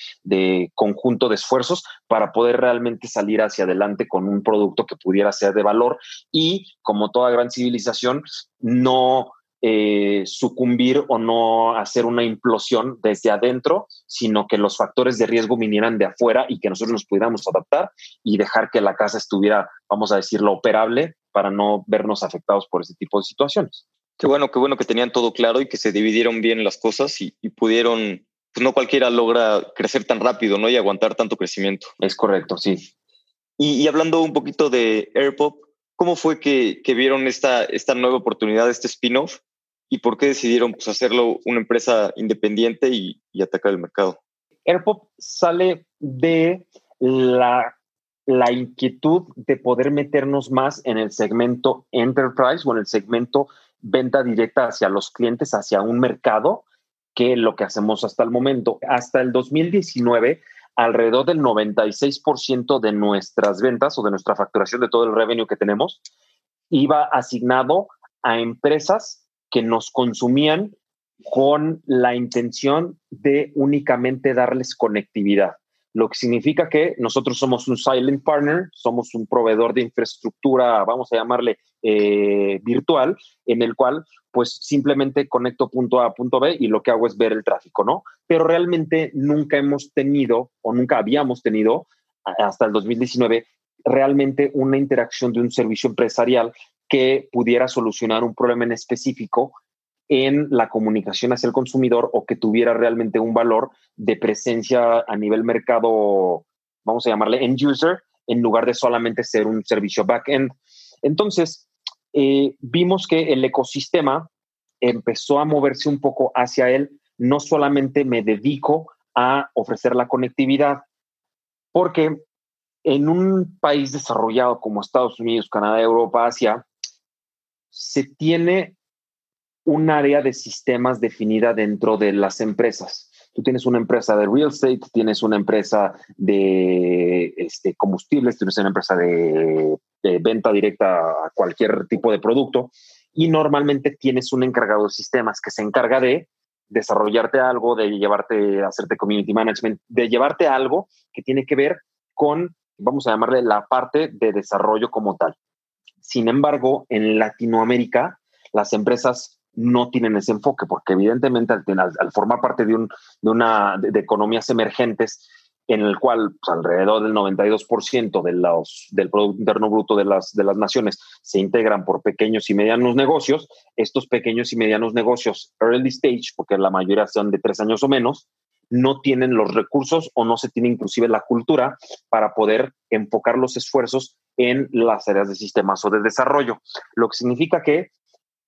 conjunto de esfuerzos para poder realmente salir hacia adelante con un producto que pudiera ser de valor y, como toda gran civilización, no eh, sucumbir o no hacer una implosión desde adentro, sino que los factores de riesgo vinieran de afuera y que nosotros nos pudiéramos adaptar y dejar que la casa estuviera, vamos a decirlo, operable para no vernos afectados por ese tipo de situaciones. Qué bueno, qué bueno que tenían todo claro y que se dividieron bien las cosas y, pudieron, pues no cualquiera logra crecer tan rápido, ¿no? Y aguantar tanto crecimiento. Es correcto, sí. Y, hablando un poquito de AirPop, ¿cómo fue que, vieron esta, esta nueva oportunidad, este spin-off? ¿Y por qué decidieron pues, hacerlo una empresa independiente y, y atacar el mercado? AirPop sale de la la inquietud de poder meternos más en el segmento enterprise o en el segmento venta directa hacia los clientes, hacia un mercado, que lo que hacemos hasta el momento. Hasta el 2019, alrededor del 96% de nuestras ventas o de nuestra facturación de todo el revenue que tenemos iba asignado a empresas que nos consumían con la intención de únicamente darles conectividad lo que significa que nosotros somos un silent partner, somos un proveedor de infraestructura, vamos a llamarle eh, virtual, en el cual pues simplemente conecto punto A a punto B y lo que hago es ver el tráfico, ¿no? Pero realmente nunca hemos tenido o nunca habíamos tenido hasta el 2019 realmente una interacción de un servicio empresarial que pudiera solucionar un problema en específico en la comunicación hacia el consumidor o que tuviera realmente un valor de presencia a nivel mercado, vamos a llamarle end user, en lugar de solamente ser un servicio back-end. Entonces, eh, vimos que el ecosistema empezó a moverse un poco hacia él. No solamente me dedico a ofrecer la conectividad, porque en un país desarrollado como Estados Unidos, Canadá, Europa, Asia, se tiene un área de sistemas definida dentro de las empresas. Tú tienes una empresa de real estate, tienes una empresa de este, combustibles, tienes una empresa de, venta directa a cualquier tipo de producto y normalmente tienes un encargado de sistemas que se encarga de desarrollarte algo, de llevarte, hacerte community management, de llevarte algo que tiene que ver con, vamos a llamarle la parte de desarrollo como tal. Sin embargo, en Latinoamérica, las empresas no tienen ese enfoque, porque evidentemente al, formar parte de, un, de una de, economías emergentes, en el cual pues, alrededor del 92% de los, del Producto Interno Bruto de las, de las naciones se integran por pequeños y medianos negocios, estos pequeños y medianos negocios early stage, porque la mayoría son de tres años o menos, no tienen los recursos o no se tiene inclusive la cultura para poder enfocar los esfuerzos en las áreas de sistemas o de desarrollo, lo que significa que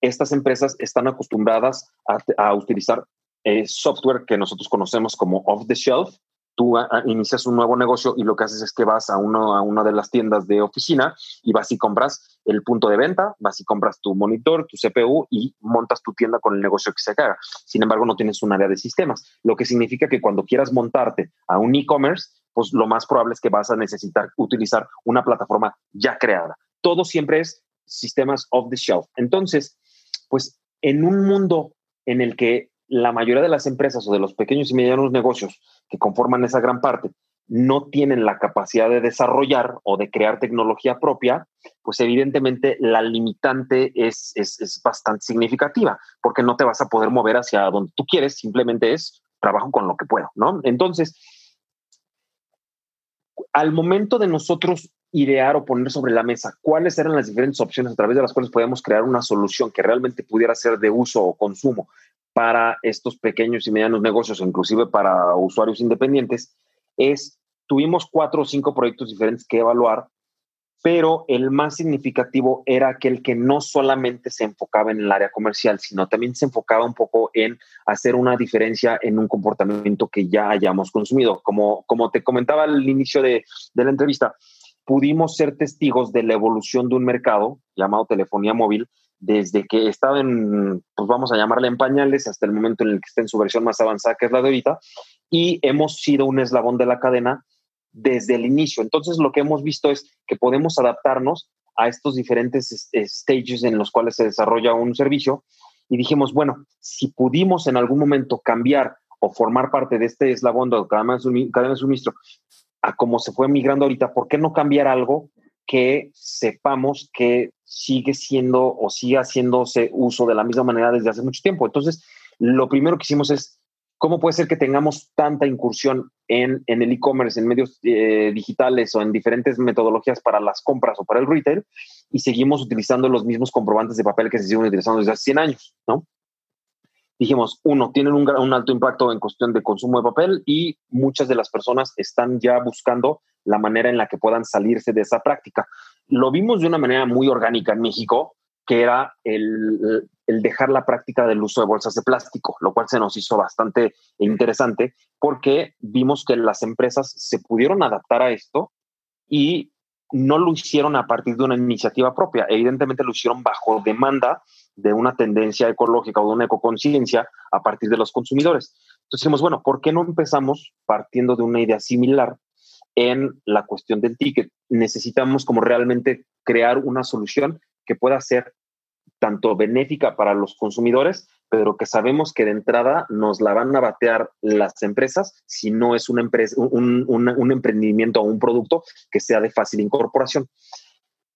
estas empresas están acostumbradas a, utilizar eh, software que nosotros conocemos como off the shelf, tú inicias un nuevo negocio y lo que haces es que vas a, uno, a una de las tiendas de oficina y vas y compras el punto de venta, vas y compras tu monitor, tu CPU y montas tu tienda con el negocio que se haga. Sin embargo, no tienes un área de sistemas, lo que significa que cuando quieras montarte a un e-commerce, pues lo más probable es que vas a necesitar utilizar una plataforma ya creada. Todo siempre es sistemas off the shelf. Entonces, pues en un mundo en el que la mayoría de las empresas o de los pequeños y medianos negocios que conforman esa gran parte no tienen la capacidad de desarrollar o de crear tecnología propia, pues evidentemente la limitante es, es, bastante significativa, porque no te vas a poder mover hacia donde tú quieres, simplemente es trabajo con lo que puedo, ¿no? Entonces, al momento de nosotros idear o poner sobre la mesa cuáles eran las diferentes opciones a través de las cuales podíamos crear una solución que realmente pudiera ser de uso o consumo para estos pequeños y medianos negocios, inclusive para usuarios independientes, es, tuvimos cuatro o cinco proyectos diferentes que evaluar, pero el más significativo era aquel que no solamente se enfocaba en el área comercial, sino también se enfocaba un poco en hacer una diferencia en un comportamiento que ya hayamos consumido. Como, como te comentaba al inicio de, de la entrevista, pudimos ser testigos de la evolución de un mercado llamado telefonía móvil, desde que estaba en, pues vamos a llamarle en pañales, hasta el momento en el que está en su versión más avanzada, que es la de ahorita, y hemos sido un eslabón de la cadena desde el inicio. Entonces, lo que hemos visto es que podemos adaptarnos a estos diferentes stages en los cuales se desarrolla un servicio y dijimos, bueno, si pudimos en algún momento cambiar o formar parte de este eslabón de cadena de suministro a cómo se fue migrando ahorita, ¿por qué no cambiar algo que sepamos que sigue siendo o sigue haciéndose uso de la misma manera desde hace mucho tiempo. Entonces, lo primero que hicimos es, ¿cómo puede ser que tengamos tanta incursión en, en el e-commerce, en medios eh, digitales o en diferentes metodologías para las compras o para el retail y seguimos utilizando los mismos comprobantes de papel que se siguen utilizando desde hace 100 años, ¿no? Dijimos, uno, tienen un, un, alto impacto en cuestión de consumo de papel y muchas de las personas están ya buscando la manera en la que puedan salirse de esa práctica. Lo vimos de una manera muy orgánica en México, que era el, el dejar la práctica del uso de bolsas de plástico, lo cual se nos hizo bastante interesante porque vimos que las empresas se pudieron adaptar a esto y no lo hicieron a partir de una iniciativa propia, evidentemente lo hicieron bajo demanda de una tendencia ecológica o de una ecoconciencia a partir de los consumidores. Entonces dijimos, bueno, ¿por qué no empezamos partiendo de una idea similar en la cuestión del ticket? Necesitamos como realmente crear una solución que pueda ser tanto benéfica para los consumidores, pero que sabemos que de entrada nos la van a batear las empresas si no es una empresa, un, un emprendimiento o un producto que sea de fácil incorporación.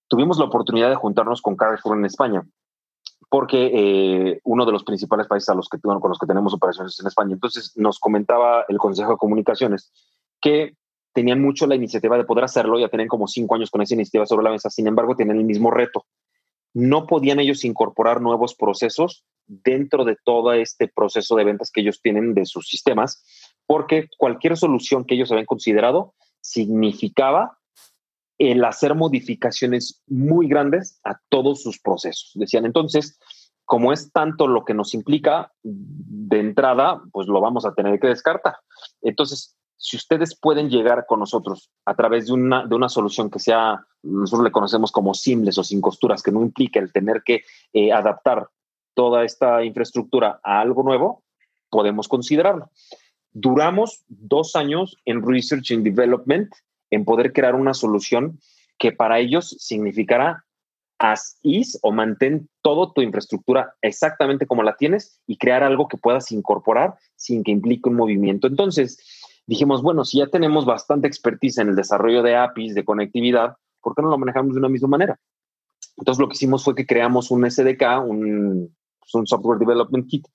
Tuvimos la oportunidad de juntarnos con Carrefour en España porque eh, uno de los principales países a los que, con los que tenemos operaciones es en España. Entonces nos comentaba el Consejo de Comunicaciones que tenían mucho la iniciativa de poder hacerlo, ya tenían como cinco años con esa iniciativa sobre la mesa, sin embargo tenían el mismo reto. No podían ellos incorporar nuevos procesos dentro de todo este proceso de ventas que ellos tienen de sus sistemas, porque cualquier solución que ellos habían considerado significaba el hacer modificaciones muy grandes a todos sus procesos. Decían entonces, como es tanto lo que nos implica de entrada, pues lo vamos a tener que descartar. Entonces, si ustedes pueden llegar con nosotros a través de una, de una solución que sea, nosotros le conocemos como simples o sin costuras, que no implica el tener que eh, adaptar toda esta infraestructura a algo nuevo, podemos considerarlo. Duramos dos años en Research and Development en poder crear una solución que para ellos significará as is o mantén toda tu infraestructura exactamente como la tienes y crear algo que puedas incorporar sin que implique un movimiento. Entonces, dijimos, bueno, si ya tenemos bastante expertise en el desarrollo de APIs, de conectividad, ¿por qué no lo manejamos de una misma manera? Entonces, lo que hicimos fue que creamos un SDK, un, pues, un Software Development Kit,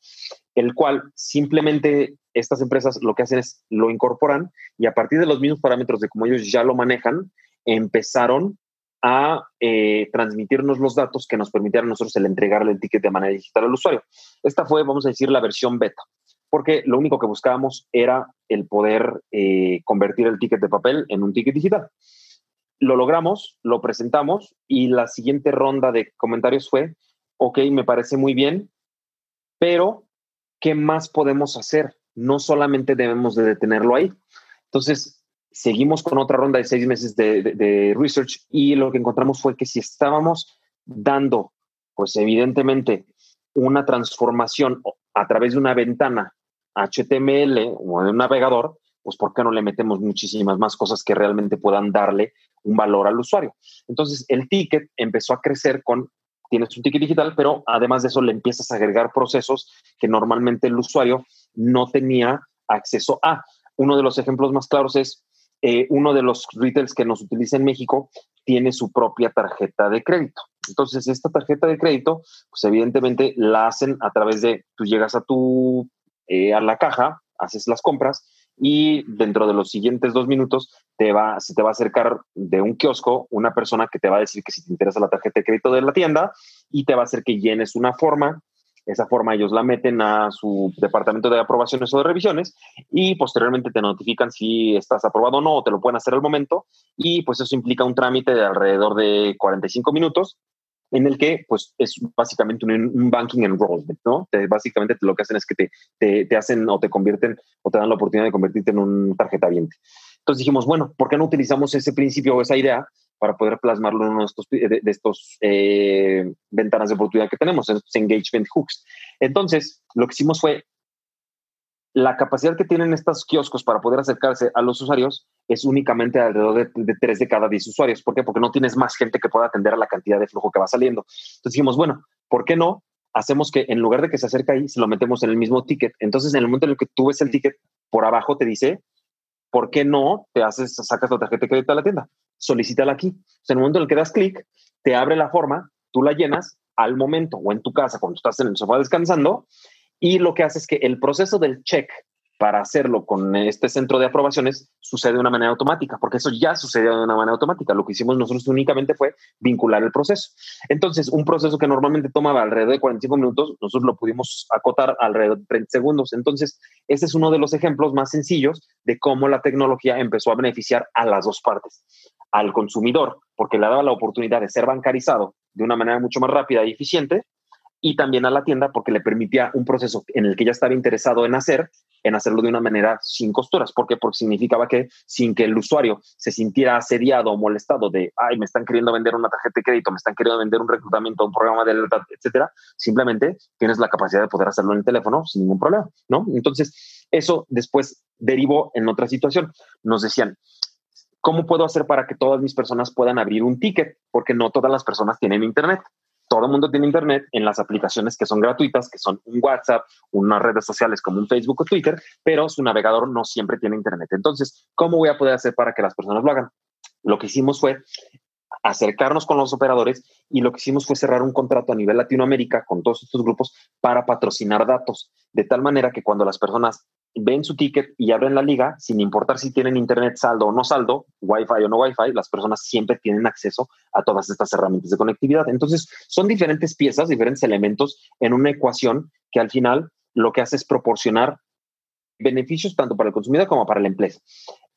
el cual simplemente estas empresas lo que hacen es lo incorporan y a partir de los mismos parámetros de cómo ellos ya lo manejan, empezaron a eh, transmitirnos los datos que nos permitieran a nosotros el entregarle el ticket de manera digital al usuario. Esta fue, vamos a decir, la versión beta, porque lo único que buscábamos era el poder eh, convertir el ticket de papel en un ticket digital. Lo logramos, lo presentamos y la siguiente ronda de comentarios fue, ok, me parece muy bien, pero ¿qué más podemos hacer? No solamente debemos de detenerlo ahí. Entonces, seguimos con otra ronda de seis meses de, research y lo que encontramos fue que si estábamos dando, pues evidentemente, una transformación a través de una ventana HTML o de un navegador, pues ¿por qué no le metemos muchísimas más cosas que realmente puedan darle un valor al usuario? Entonces, el ticket empezó a crecer con, tienes un ticket digital, pero además de eso le empiezas a agregar procesos que normalmente el usuario no tenía acceso a. Uno de los ejemplos más claros es eh, uno de los retails que nos utiliza en México tiene su propia tarjeta de crédito. Entonces, esta tarjeta de crédito, pues evidentemente la hacen a través de, tú llegas a tu, eh, a la caja, haces las compras y dentro de los siguientes dos minutos te va, se te va a acercar de un kiosco una persona que te va a decir que si te interesa la tarjeta de crédito de la tienda y te va a hacer que llenes una forma esa forma ellos la meten a su departamento de aprobaciones o de revisiones y posteriormente te notifican si estás aprobado o no, o te lo pueden hacer al momento. Y pues eso implica un trámite de alrededor de 45 minutos en el que pues es básicamente un, banking enrollment, ¿no? básicamente lo que hacen es que te, te, hacen o te convierten o te dan la oportunidad de convertirte en un tarjeta viente. Entonces dijimos, bueno, ¿por qué no utilizamos ese principio o esa idea para poder plasmarlo en uno de estos, de, estos eh, ventanas de oportunidad que tenemos, estos engagement hooks. Entonces, lo que hicimos fue la capacidad que tienen estos kioscos para poder acercarse a los usuarios es únicamente alrededor de, de 3 de cada 10 usuarios. ¿Por qué? Porque no tienes más gente que pueda atender a la cantidad de flujo que va saliendo. Entonces dijimos, bueno, ¿por qué no? Hacemos que en lugar de que se acerque ahí, se lo metemos en el mismo ticket. Entonces, en el momento en el que tú ves el ticket, por abajo te dice, ¿por qué no te haces, sacas la tarjeta de crédito a la tienda? solicítala aquí. en el momento en el que das clic, te abre la forma, tú la llenas al momento o en tu casa cuando estás en el sofá descansando y lo que hace es que el proceso del check para hacerlo con este centro de aprobaciones sucede de una manera automática, porque eso ya sucedió de una manera automática. Lo que hicimos nosotros únicamente fue vincular el proceso. Entonces, un proceso que normalmente tomaba alrededor de 45 minutos, nosotros lo pudimos acotar alrededor de 30 segundos. Entonces, ese es uno de los ejemplos más sencillos de cómo la tecnología empezó a beneficiar a las dos partes. Al consumidor, porque le daba la oportunidad de ser bancarizado de una manera mucho más rápida y eficiente, y también a la tienda porque le permitía un proceso en el que ya estaba interesado en hacer, en hacerlo de una manera sin costuras. ¿Por qué? Porque significaba que sin que el usuario se sintiera asediado o molestado de, ay, me están queriendo vender una tarjeta de crédito, me están queriendo vender un reclutamiento, un programa de lealtad, etcétera, simplemente tienes la capacidad de poder hacerlo en el teléfono sin ningún problema, ¿no? Entonces, eso después derivó en otra situación. Nos decían, ¿cómo puedo hacer para que todas mis personas puedan abrir un ticket? Porque no todas las personas tienen internet todo el mundo tiene internet en las aplicaciones que son gratuitas, que son un WhatsApp, unas redes sociales como un Facebook o Twitter, pero su navegador no siempre tiene internet. Entonces, ¿cómo voy a poder hacer para que las personas lo hagan? Lo que hicimos fue acercarnos con los operadores y lo que hicimos fue cerrar un contrato a nivel Latinoamérica con todos estos grupos para patrocinar datos, de tal manera que cuando las personas ven su ticket y abren la liga, sin importar si tienen internet saldo o no saldo, wifi o no wifi, las personas siempre tienen acceso a todas estas herramientas de conectividad. Entonces, son diferentes piezas, diferentes elementos en una ecuación que al final lo que hace es proporcionar beneficios tanto para el consumidor como para la empresa.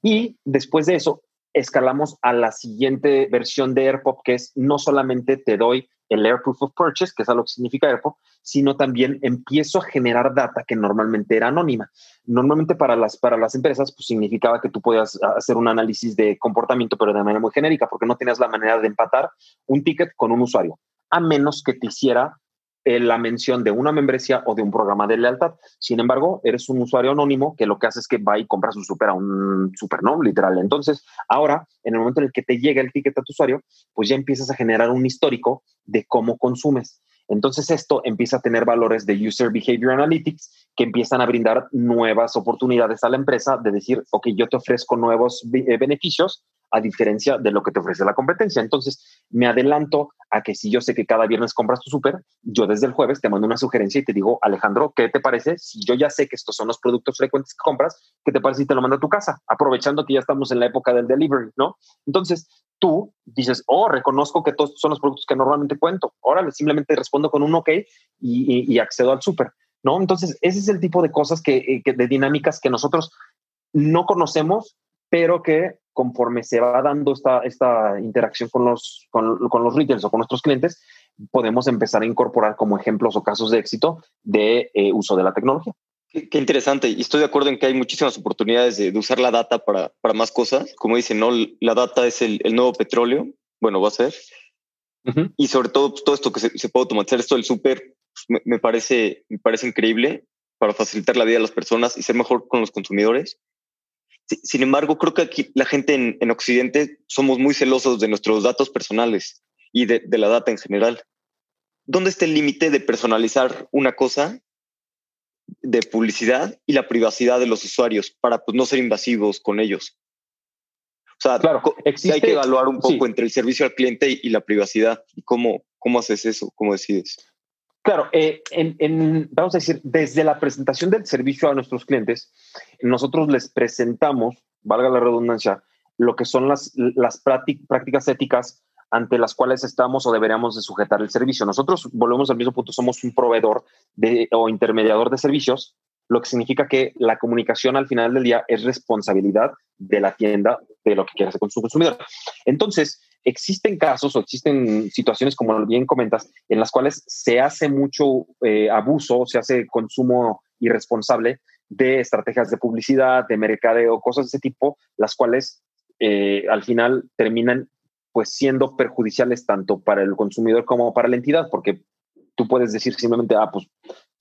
Y después de eso, escalamos a la siguiente versión de AirPop, que es no solamente te doy el Air Proof of Purchase, que es algo que significa AirPop, sino también empiezo a generar data que normalmente era anónima. Normalmente para las, para las empresas, pues significaba que tú podías hacer un análisis de comportamiento, pero de manera muy genérica, porque no tenías la manera de empatar un ticket con un usuario, a menos que te hiciera la mención de una membresía o de un programa de lealtad. Sin embargo, eres un usuario anónimo que lo que hace es que va y compra su super a un super, ¿no? Literal. Entonces, ahora, en el momento en el que te llega el ticket a tu usuario, pues ya empiezas a generar un histórico de cómo consumes. Entonces esto empieza a tener valores de User Behavior Analytics que empiezan a brindar nuevas oportunidades a la empresa de decir, ok, yo te ofrezco nuevos eh, beneficios a diferencia de lo que te ofrece la competencia. Entonces, me adelanto a que si yo sé que cada viernes compras tu súper, yo desde el jueves te mando una sugerencia y te digo, Alejandro, ¿qué te parece? Si yo ya sé que estos son los productos frecuentes que compras, ¿qué te parece si te lo mando a tu casa? Aprovechando que ya estamos en la época del delivery, ¿no? Entonces, tú dices, oh, reconozco que todos son los productos que normalmente cuento. Ahora simplemente respondo con un OK y, accedo al súper, ¿no? Entonces, ese es el tipo de cosas que, que de dinámicas que nosotros no conocemos pero que conforme se va dando esta, esta interacción con los, con, los retailers o con nuestros clientes, podemos empezar a incorporar como ejemplos o casos de éxito de eh, uso de la tecnología. Qué, interesante. Y estoy de acuerdo en que hay muchísimas oportunidades de, usar la data para, para, más cosas. Como dicen, ¿no? la data es el, nuevo petróleo. Bueno, va a ser. Y sobre todo, pues, todo esto que se, puede automatizar, esto del súper, pues, me, parece, me parece increíble para facilitar la vida de las personas y ser mejor con los consumidores. Sin embargo, creo que aquí la gente en, en Occidente somos muy celosos de nuestros datos personales y de, de la data en general. ¿Dónde está el límite de personalizar una cosa de publicidad y la privacidad de los usuarios para pues, no ser invasivos con ellos? O sea, claro, hay que evaluar un poco entre el servicio al cliente y, la privacidad. ¿Y cómo, cómo haces eso? ¿Cómo decides? Claro, eh, vamos a decir, desde la presentación del servicio a nuestros clientes, nosotros les presentamos, valga la redundancia, lo que son las, las prácticas éticas ante las cuales estamos o deberíamos de sujetar el servicio. Nosotros, volvemos al mismo punto, somos un proveedor o intermediador de servicios, lo que significa que la comunicación al final del día es responsabilidad de la tienda de lo que quiere hacer con su consumidor. Entonces, existen casos o existen situaciones, como bien comentas, en las cuales se hace mucho eh, abuso, se hace consumo irresponsable de estrategias de publicidad, de mercadeo, cosas de ese tipo, las cuales eh, al final terminan pues siendo perjudiciales tanto para el consumidor como para la entidad, porque tú puedes decir simplemente, ah, pues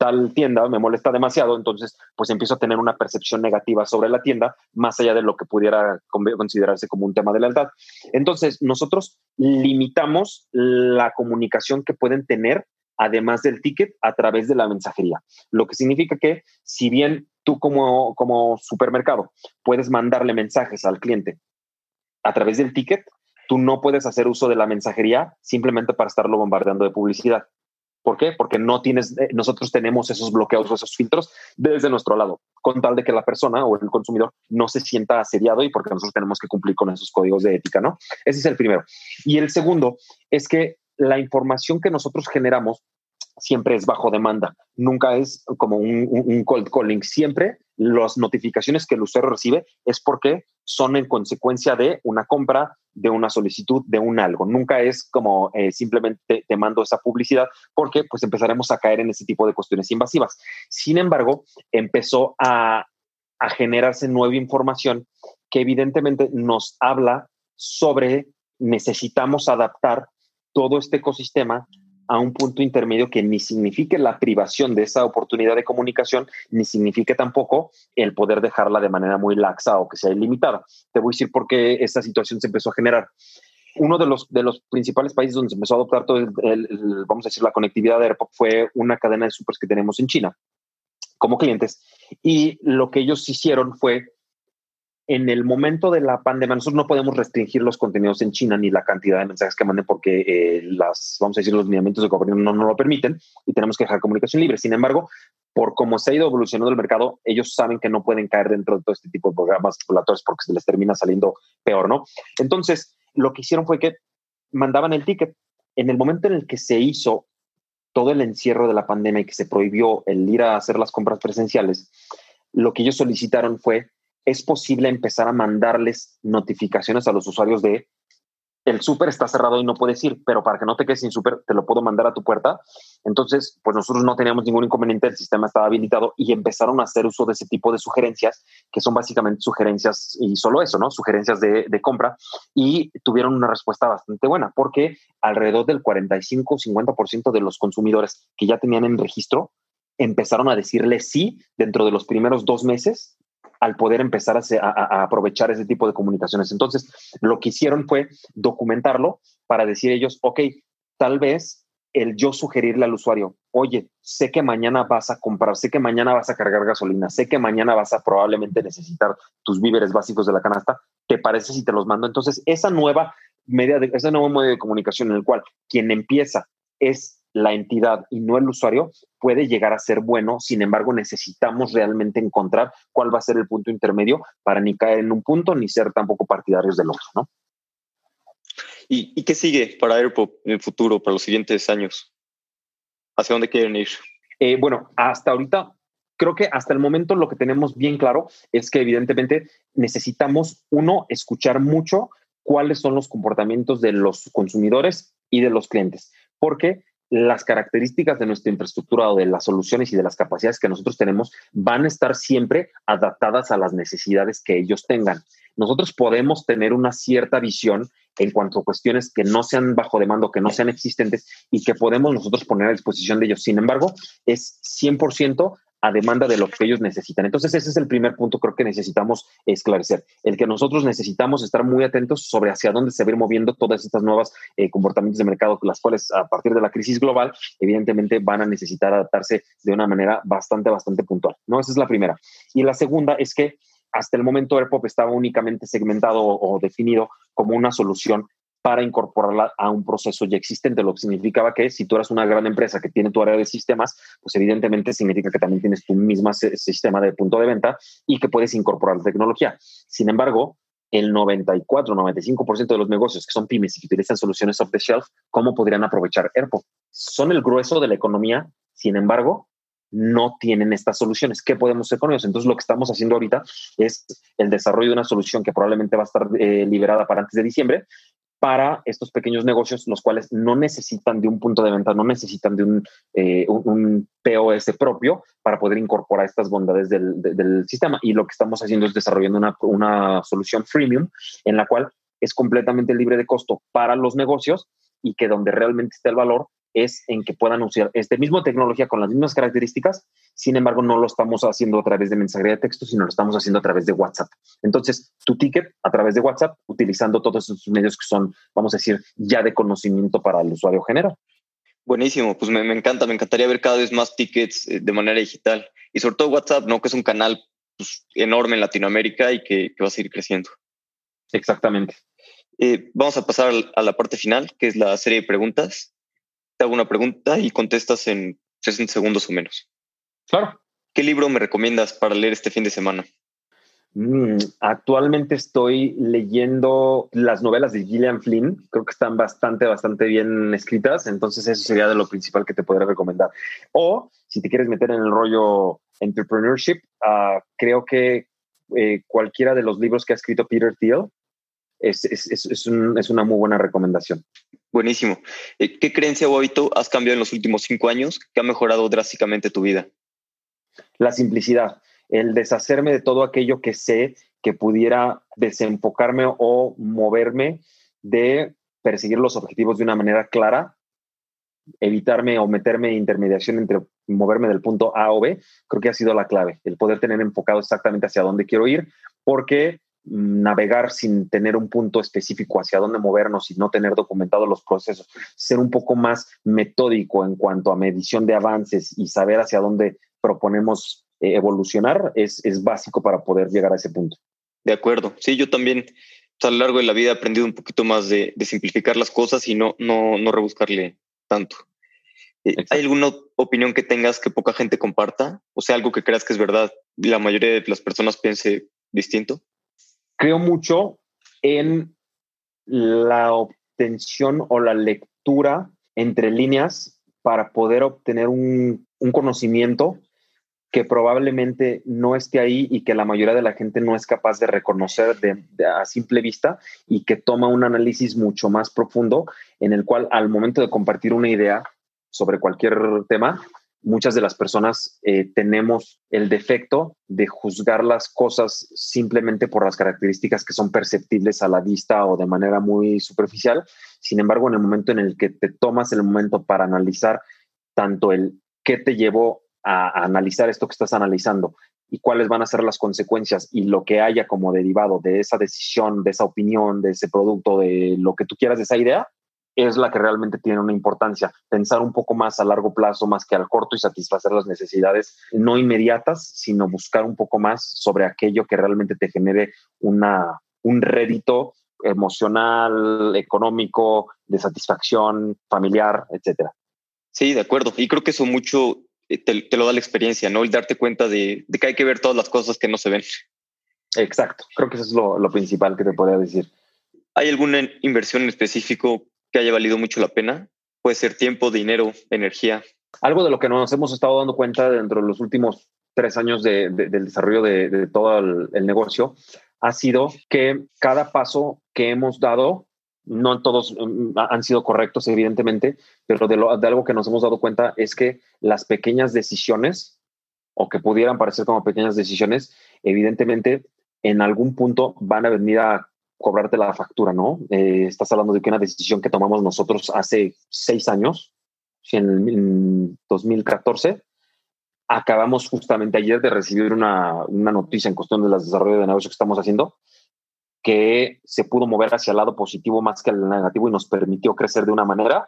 tal tienda me molesta demasiado, entonces pues empiezo a tener una percepción negativa sobre la tienda, más allá de lo que pudiera considerarse como un tema de lealtad. Entonces, nosotros limitamos la comunicación que pueden tener, además del ticket, a través de la mensajería. Lo que significa que si bien tú como, como supermercado puedes mandarle mensajes al cliente a través del ticket, tú no puedes hacer uso de la mensajería simplemente para estarlo bombardeando de publicidad. ¿Por qué? Porque no tienes, eh, nosotros tenemos esos bloqueos o esos filtros desde nuestro lado, con tal de que la persona o el consumidor no se sienta asediado y porque nosotros tenemos que cumplir con esos códigos de ética, ¿no? Ese es el primero. Y el segundo es que la información que nosotros generamos siempre es bajo demanda, nunca es como un, cold calling, siempre las notificaciones que el usuario recibe es porque son en consecuencia de una compra, de una solicitud, de un algo. Nunca es como eh, simplemente te mando esa publicidad porque pues empezaremos a caer en ese tipo de cuestiones invasivas. Sin embargo, empezó a, a generarse nueva información que evidentemente nos habla sobre necesitamos adaptar todo este ecosistema a un punto intermedio que ni signifique la privación de esa oportunidad de comunicación, ni signifique tampoco el poder dejarla de manera muy laxa o que sea ilimitada. Te voy a decir por qué esta situación se empezó a generar. Uno de los, de los principales países donde se empezó a adoptar todo, el, vamos a decir, la conectividad de AirPod fue una cadena de supers que tenemos en China como clientes. Y lo que ellos hicieron fue en el momento de la pandemia, nosotros no podemos restringir los contenidos en China ni la cantidad de mensajes que manden porque eh, las, vamos a decir, los lineamientos de gobierno no, no lo permiten y tenemos que dejar comunicación libre. Sin embargo, por cómo se ha ido evolucionando el mercado, ellos saben que no pueden caer dentro de todo este tipo de programas regulatorios porque se les termina saliendo peor, ¿no? Entonces, lo que hicieron fue que mandaban el ticket. En el momento en el que se hizo todo el encierro de la pandemia y que se prohibió el ir a hacer las compras presenciales, lo que ellos solicitaron fue es posible empezar a mandarles notificaciones a los usuarios de el súper está cerrado y no puedes ir, pero para que no te quedes sin súper, te lo puedo mandar a tu puerta. Entonces, pues nosotros no teníamos ningún inconveniente, el sistema estaba habilitado y empezaron a hacer uso de ese tipo de sugerencias, que son básicamente sugerencias y solo eso, ¿no? Sugerencias de, de compra y tuvieron una respuesta bastante buena, porque alrededor del 45-50% de los consumidores que ya tenían en registro empezaron a decirle sí dentro de los primeros dos meses al poder empezar a, aprovechar ese tipo de comunicaciones. Entonces, lo que hicieron fue documentarlo para decir ellos, ok, tal vez el yo sugerirle al usuario, oye, sé que mañana vas a comprar, sé que mañana vas a cargar gasolina, sé que mañana vas a probablemente necesitar tus víveres básicos de la canasta, ¿te parece si te los mando? Entonces, esa nueva media ese nuevo medio de comunicación en el cual quien empieza es la entidad y no el usuario puede llegar a ser bueno. Sin embargo, necesitamos realmente encontrar cuál va a ser el punto intermedio para ni caer en un punto ni ser tampoco partidarios del otro, ¿no? ¿Y, qué sigue para Airpop en el futuro, para los siguientes años? ¿Hacia dónde quieren ir? Eh, bueno, hasta ahorita creo que hasta el momento lo que tenemos bien claro es que evidentemente necesitamos, uno, escuchar mucho cuáles son los comportamientos de los consumidores y de los clientes, porque las características de nuestra infraestructura o de las soluciones y de las capacidades que nosotros tenemos van a estar siempre adaptadas a las necesidades que ellos tengan. Nosotros podemos tener una cierta visión en cuanto a cuestiones que no sean bajo demanda, que no sean existentes y que podemos nosotros poner a disposición de ellos. Sin embargo, es 100% a demanda de lo que ellos necesitan. Entonces, ese es el primer punto creo que necesitamos esclarecer, el que nosotros necesitamos estar muy atentos sobre hacia dónde se va moviendo todas estas nuevas eh, comportamientos de mercado, las cuales a partir de la crisis global, evidentemente van a necesitar adaptarse de una manera bastante, bastante puntual. ¿no? Esa es la primera. Y la segunda es que hasta el momento AirPop estaba únicamente segmentado o definido como una solución para incorporarla a un proceso ya existente, lo que significaba que si tú eres una gran empresa que tiene tu área de sistemas, pues evidentemente significa que también tienes tu mismo sistema de punto de venta y que puedes incorporar la tecnología. Sin embargo, el 94, 95% de los negocios que son pymes y que utilizan soluciones off the shelf, ¿cómo podrían aprovechar AirPod? Son el grueso de la economía, sin embargo, no tienen estas soluciones. ¿Qué podemos hacer con ellos? Entonces, lo que estamos haciendo ahorita es el desarrollo de una solución que probablemente va a estar eh, liberada para antes de diciembre, para estos pequeños negocios, los cuales no necesitan de un punto de venta, no necesitan de un, eh, POS propio para poder incorporar estas bondades del, sistema. Y lo que estamos haciendo es desarrollando una, una solución freemium en la cual es completamente libre de costo para los negocios y que donde realmente está el valor es en que puedan usar este mismo tecnología con las mismas características, sin embargo no lo estamos haciendo a través de mensajería de texto, sino lo estamos haciendo a través de WhatsApp. Entonces, tu ticket a través de WhatsApp, utilizando todos esos medios que son, vamos a decir, ya de conocimiento para el usuario general. Buenísimo, pues me, encanta, me encantaría ver cada vez más tickets eh, de manera digital y sobre todo WhatsApp, ¿no? Que es un canal pues, enorme en Latinoamérica y que, va a seguir creciendo. Exactamente. Eh, vamos a pasar a la parte final, que es la serie de preguntas hago una pregunta y contestas en 60 segundos o menos. Claro. ¿Qué libro me recomiendas para leer este fin de semana? Mm, actualmente estoy leyendo las novelas de Gillian Flynn. Creo que están bastante, bastante bien escritas. Entonces, eso sería de lo principal que te podría recomendar. O si te quieres meter en el rollo entrepreneurship, ah, creo que eh, cualquiera de los libros que ha escrito Peter Thiel es, es, es, es una muy buena recomendación. Buenísimo. Eh, ¿Qué creencia o hábito has cambiado en los últimos cinco años que ha mejorado drásticamente tu vida? La simplicidad, el deshacerme de todo aquello que sé que pudiera desenfocarme o moverme de perseguir los objetivos de una manera clara, evitarme o meterme en intermediación entre moverme del punto A o B, creo que ha sido la clave, el poder tener enfocado exactamente hacia dónde quiero ir, porque navegar sin tener un punto específico hacia dónde movernos y no tener documentados los procesos, ser un poco más metódico en cuanto a medición de avances y saber hacia dónde proponemos eh, evolucionar es, es básico para poder llegar a ese punto. De acuerdo. Sí, yo también a lo largo de la vida he aprendido un poquito más de, simplificar las cosas y no, no, no rebuscarle tanto. Eh, ¿Hay alguna opinión que tengas que poca gente comparta? O sea, algo que creas que es verdad y la mayoría de las personas piense distinto creo mucho en la obtención o la lectura entre líneas para poder obtener un, conocimiento que probablemente no esté ahí y que la mayoría de la gente no es capaz de reconocer a simple vista y que toma un análisis mucho más profundo en el cual al momento de compartir una idea sobre cualquier tema, muchas de las personas eh, tenemos el defecto de juzgar las cosas simplemente por las características que son perceptibles a la vista o de manera muy superficial. Sin embargo, en el momento en el que te tomas el momento para analizar tanto el qué te llevó a, analizar esto que estás analizando y cuáles van a ser las consecuencias y lo que haya como derivado de esa decisión, de esa opinión, de ese producto, de lo que tú quieras de esa idea, es la que realmente tiene una importancia. Pensar un poco más a largo plazo, más que al corto y satisfacer las necesidades no inmediatas, sino buscar un poco más sobre aquello que realmente te genere una, un rédito emocional, económico, de satisfacción familiar, etcétera. Sí, de acuerdo. Y creo que eso mucho eh, te, lo da la experiencia, ¿no? El darte cuenta de, que hay que ver todas las cosas que no se ven. Exacto. Creo que eso es lo, lo principal que te podría decir. ¿Hay alguna inversión en específico que haya valido mucho la pena. Puede ser tiempo, dinero, energía. Algo de lo que nos hemos estado dando cuenta dentro de los últimos tres años del desarrollo de, todo el, negocio ha sido que cada paso que hemos dado no todos mm, han sido correctos, evidentemente, pero de, lo, de algo que nos hemos dado cuenta es que las pequeñas decisiones, o que pudieran parecer como pequeñas decisiones, evidentemente en algún punto van a venir a cobrarte la factura, ¿no? Eh, estás hablando de que una decisión que tomamos nosotros hace seis años, en, 2014, acabamos justamente ayer de recibir una, una noticia en cuestión de los desarrollo de negocio que estamos haciendo, que se pudo mover hacia el lado positivo más que el negativo y nos permitió crecer de una manera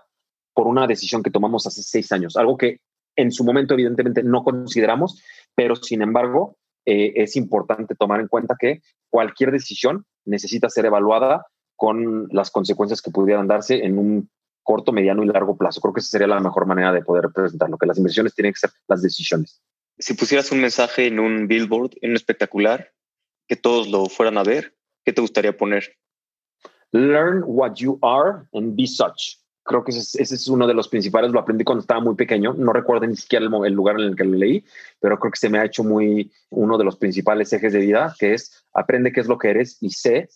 por una decisión que tomamos hace seis años, algo que en su momento evidentemente no consideramos, pero sin embargo eh, es importante tomar en cuenta que cualquier decisión necesita ser evaluada con las consecuencias que pudieran darse en un corto, mediano y largo plazo. Creo que esa sería la mejor manera de poder presentarlo, que las inversiones tienen que ser las decisiones. Si pusieras un mensaje en un billboard, en un espectacular, que todos lo fueran a ver, ¿qué te gustaría poner? Learn what you are and be such. Creo que ese, es uno de los principales. Lo aprendí cuando estaba muy pequeño. No recuerdo ni siquiera el, el, lugar en el que lo leí, pero creo que se me ha hecho muy uno de los principales ejes de vida, que es aprende qué es lo que eres y sé,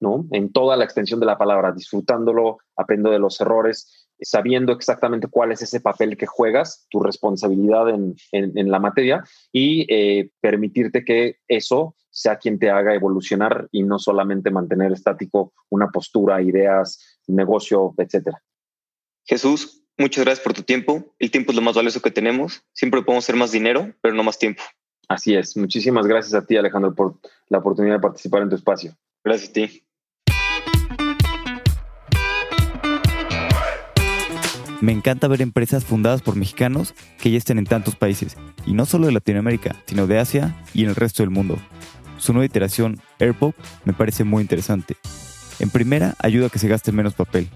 ¿no? En toda la extensión de la palabra, disfrutándolo, aprendo de los errores, sabiendo exactamente cuál es ese papel que juegas, tu responsabilidad en, en, la materia y eh, permitirte que eso sea quien te haga evolucionar y no solamente mantener estático una postura, ideas, negocio, etcétera. Jesús, muchas gracias por tu tiempo. El tiempo es lo más valioso que tenemos. Siempre podemos hacer más dinero, pero no más tiempo. Así es. Muchísimas gracias a ti, Alejandro, por la oportunidad de participar en tu espacio. Gracias a ti. Me encanta ver empresas fundadas por mexicanos que ya estén en tantos países, y no solo de Latinoamérica, sino de Asia y en el resto del mundo. Su nueva iteración, AirPop, me parece muy interesante. En primera, ayuda a que se gaste menos papel.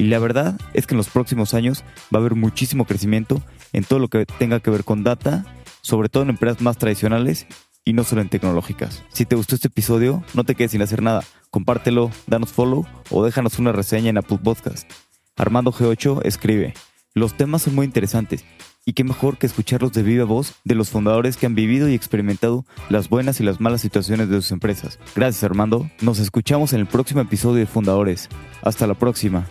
Y la verdad es que en los próximos años va a haber muchísimo crecimiento en todo lo que tenga que ver con data, sobre todo en empresas más tradicionales y no solo en tecnológicas. Si te gustó este episodio, no te quedes sin hacer nada. Compártelo, danos follow o déjanos una reseña en Apple Podcast. Armando G8 escribe, los temas son muy interesantes y qué mejor que escucharlos de viva voz de los fundadores que han vivido y experimentado las buenas y las malas situaciones de sus empresas. Gracias Armando, nos escuchamos en el próximo episodio de Fundadores. Hasta la próxima.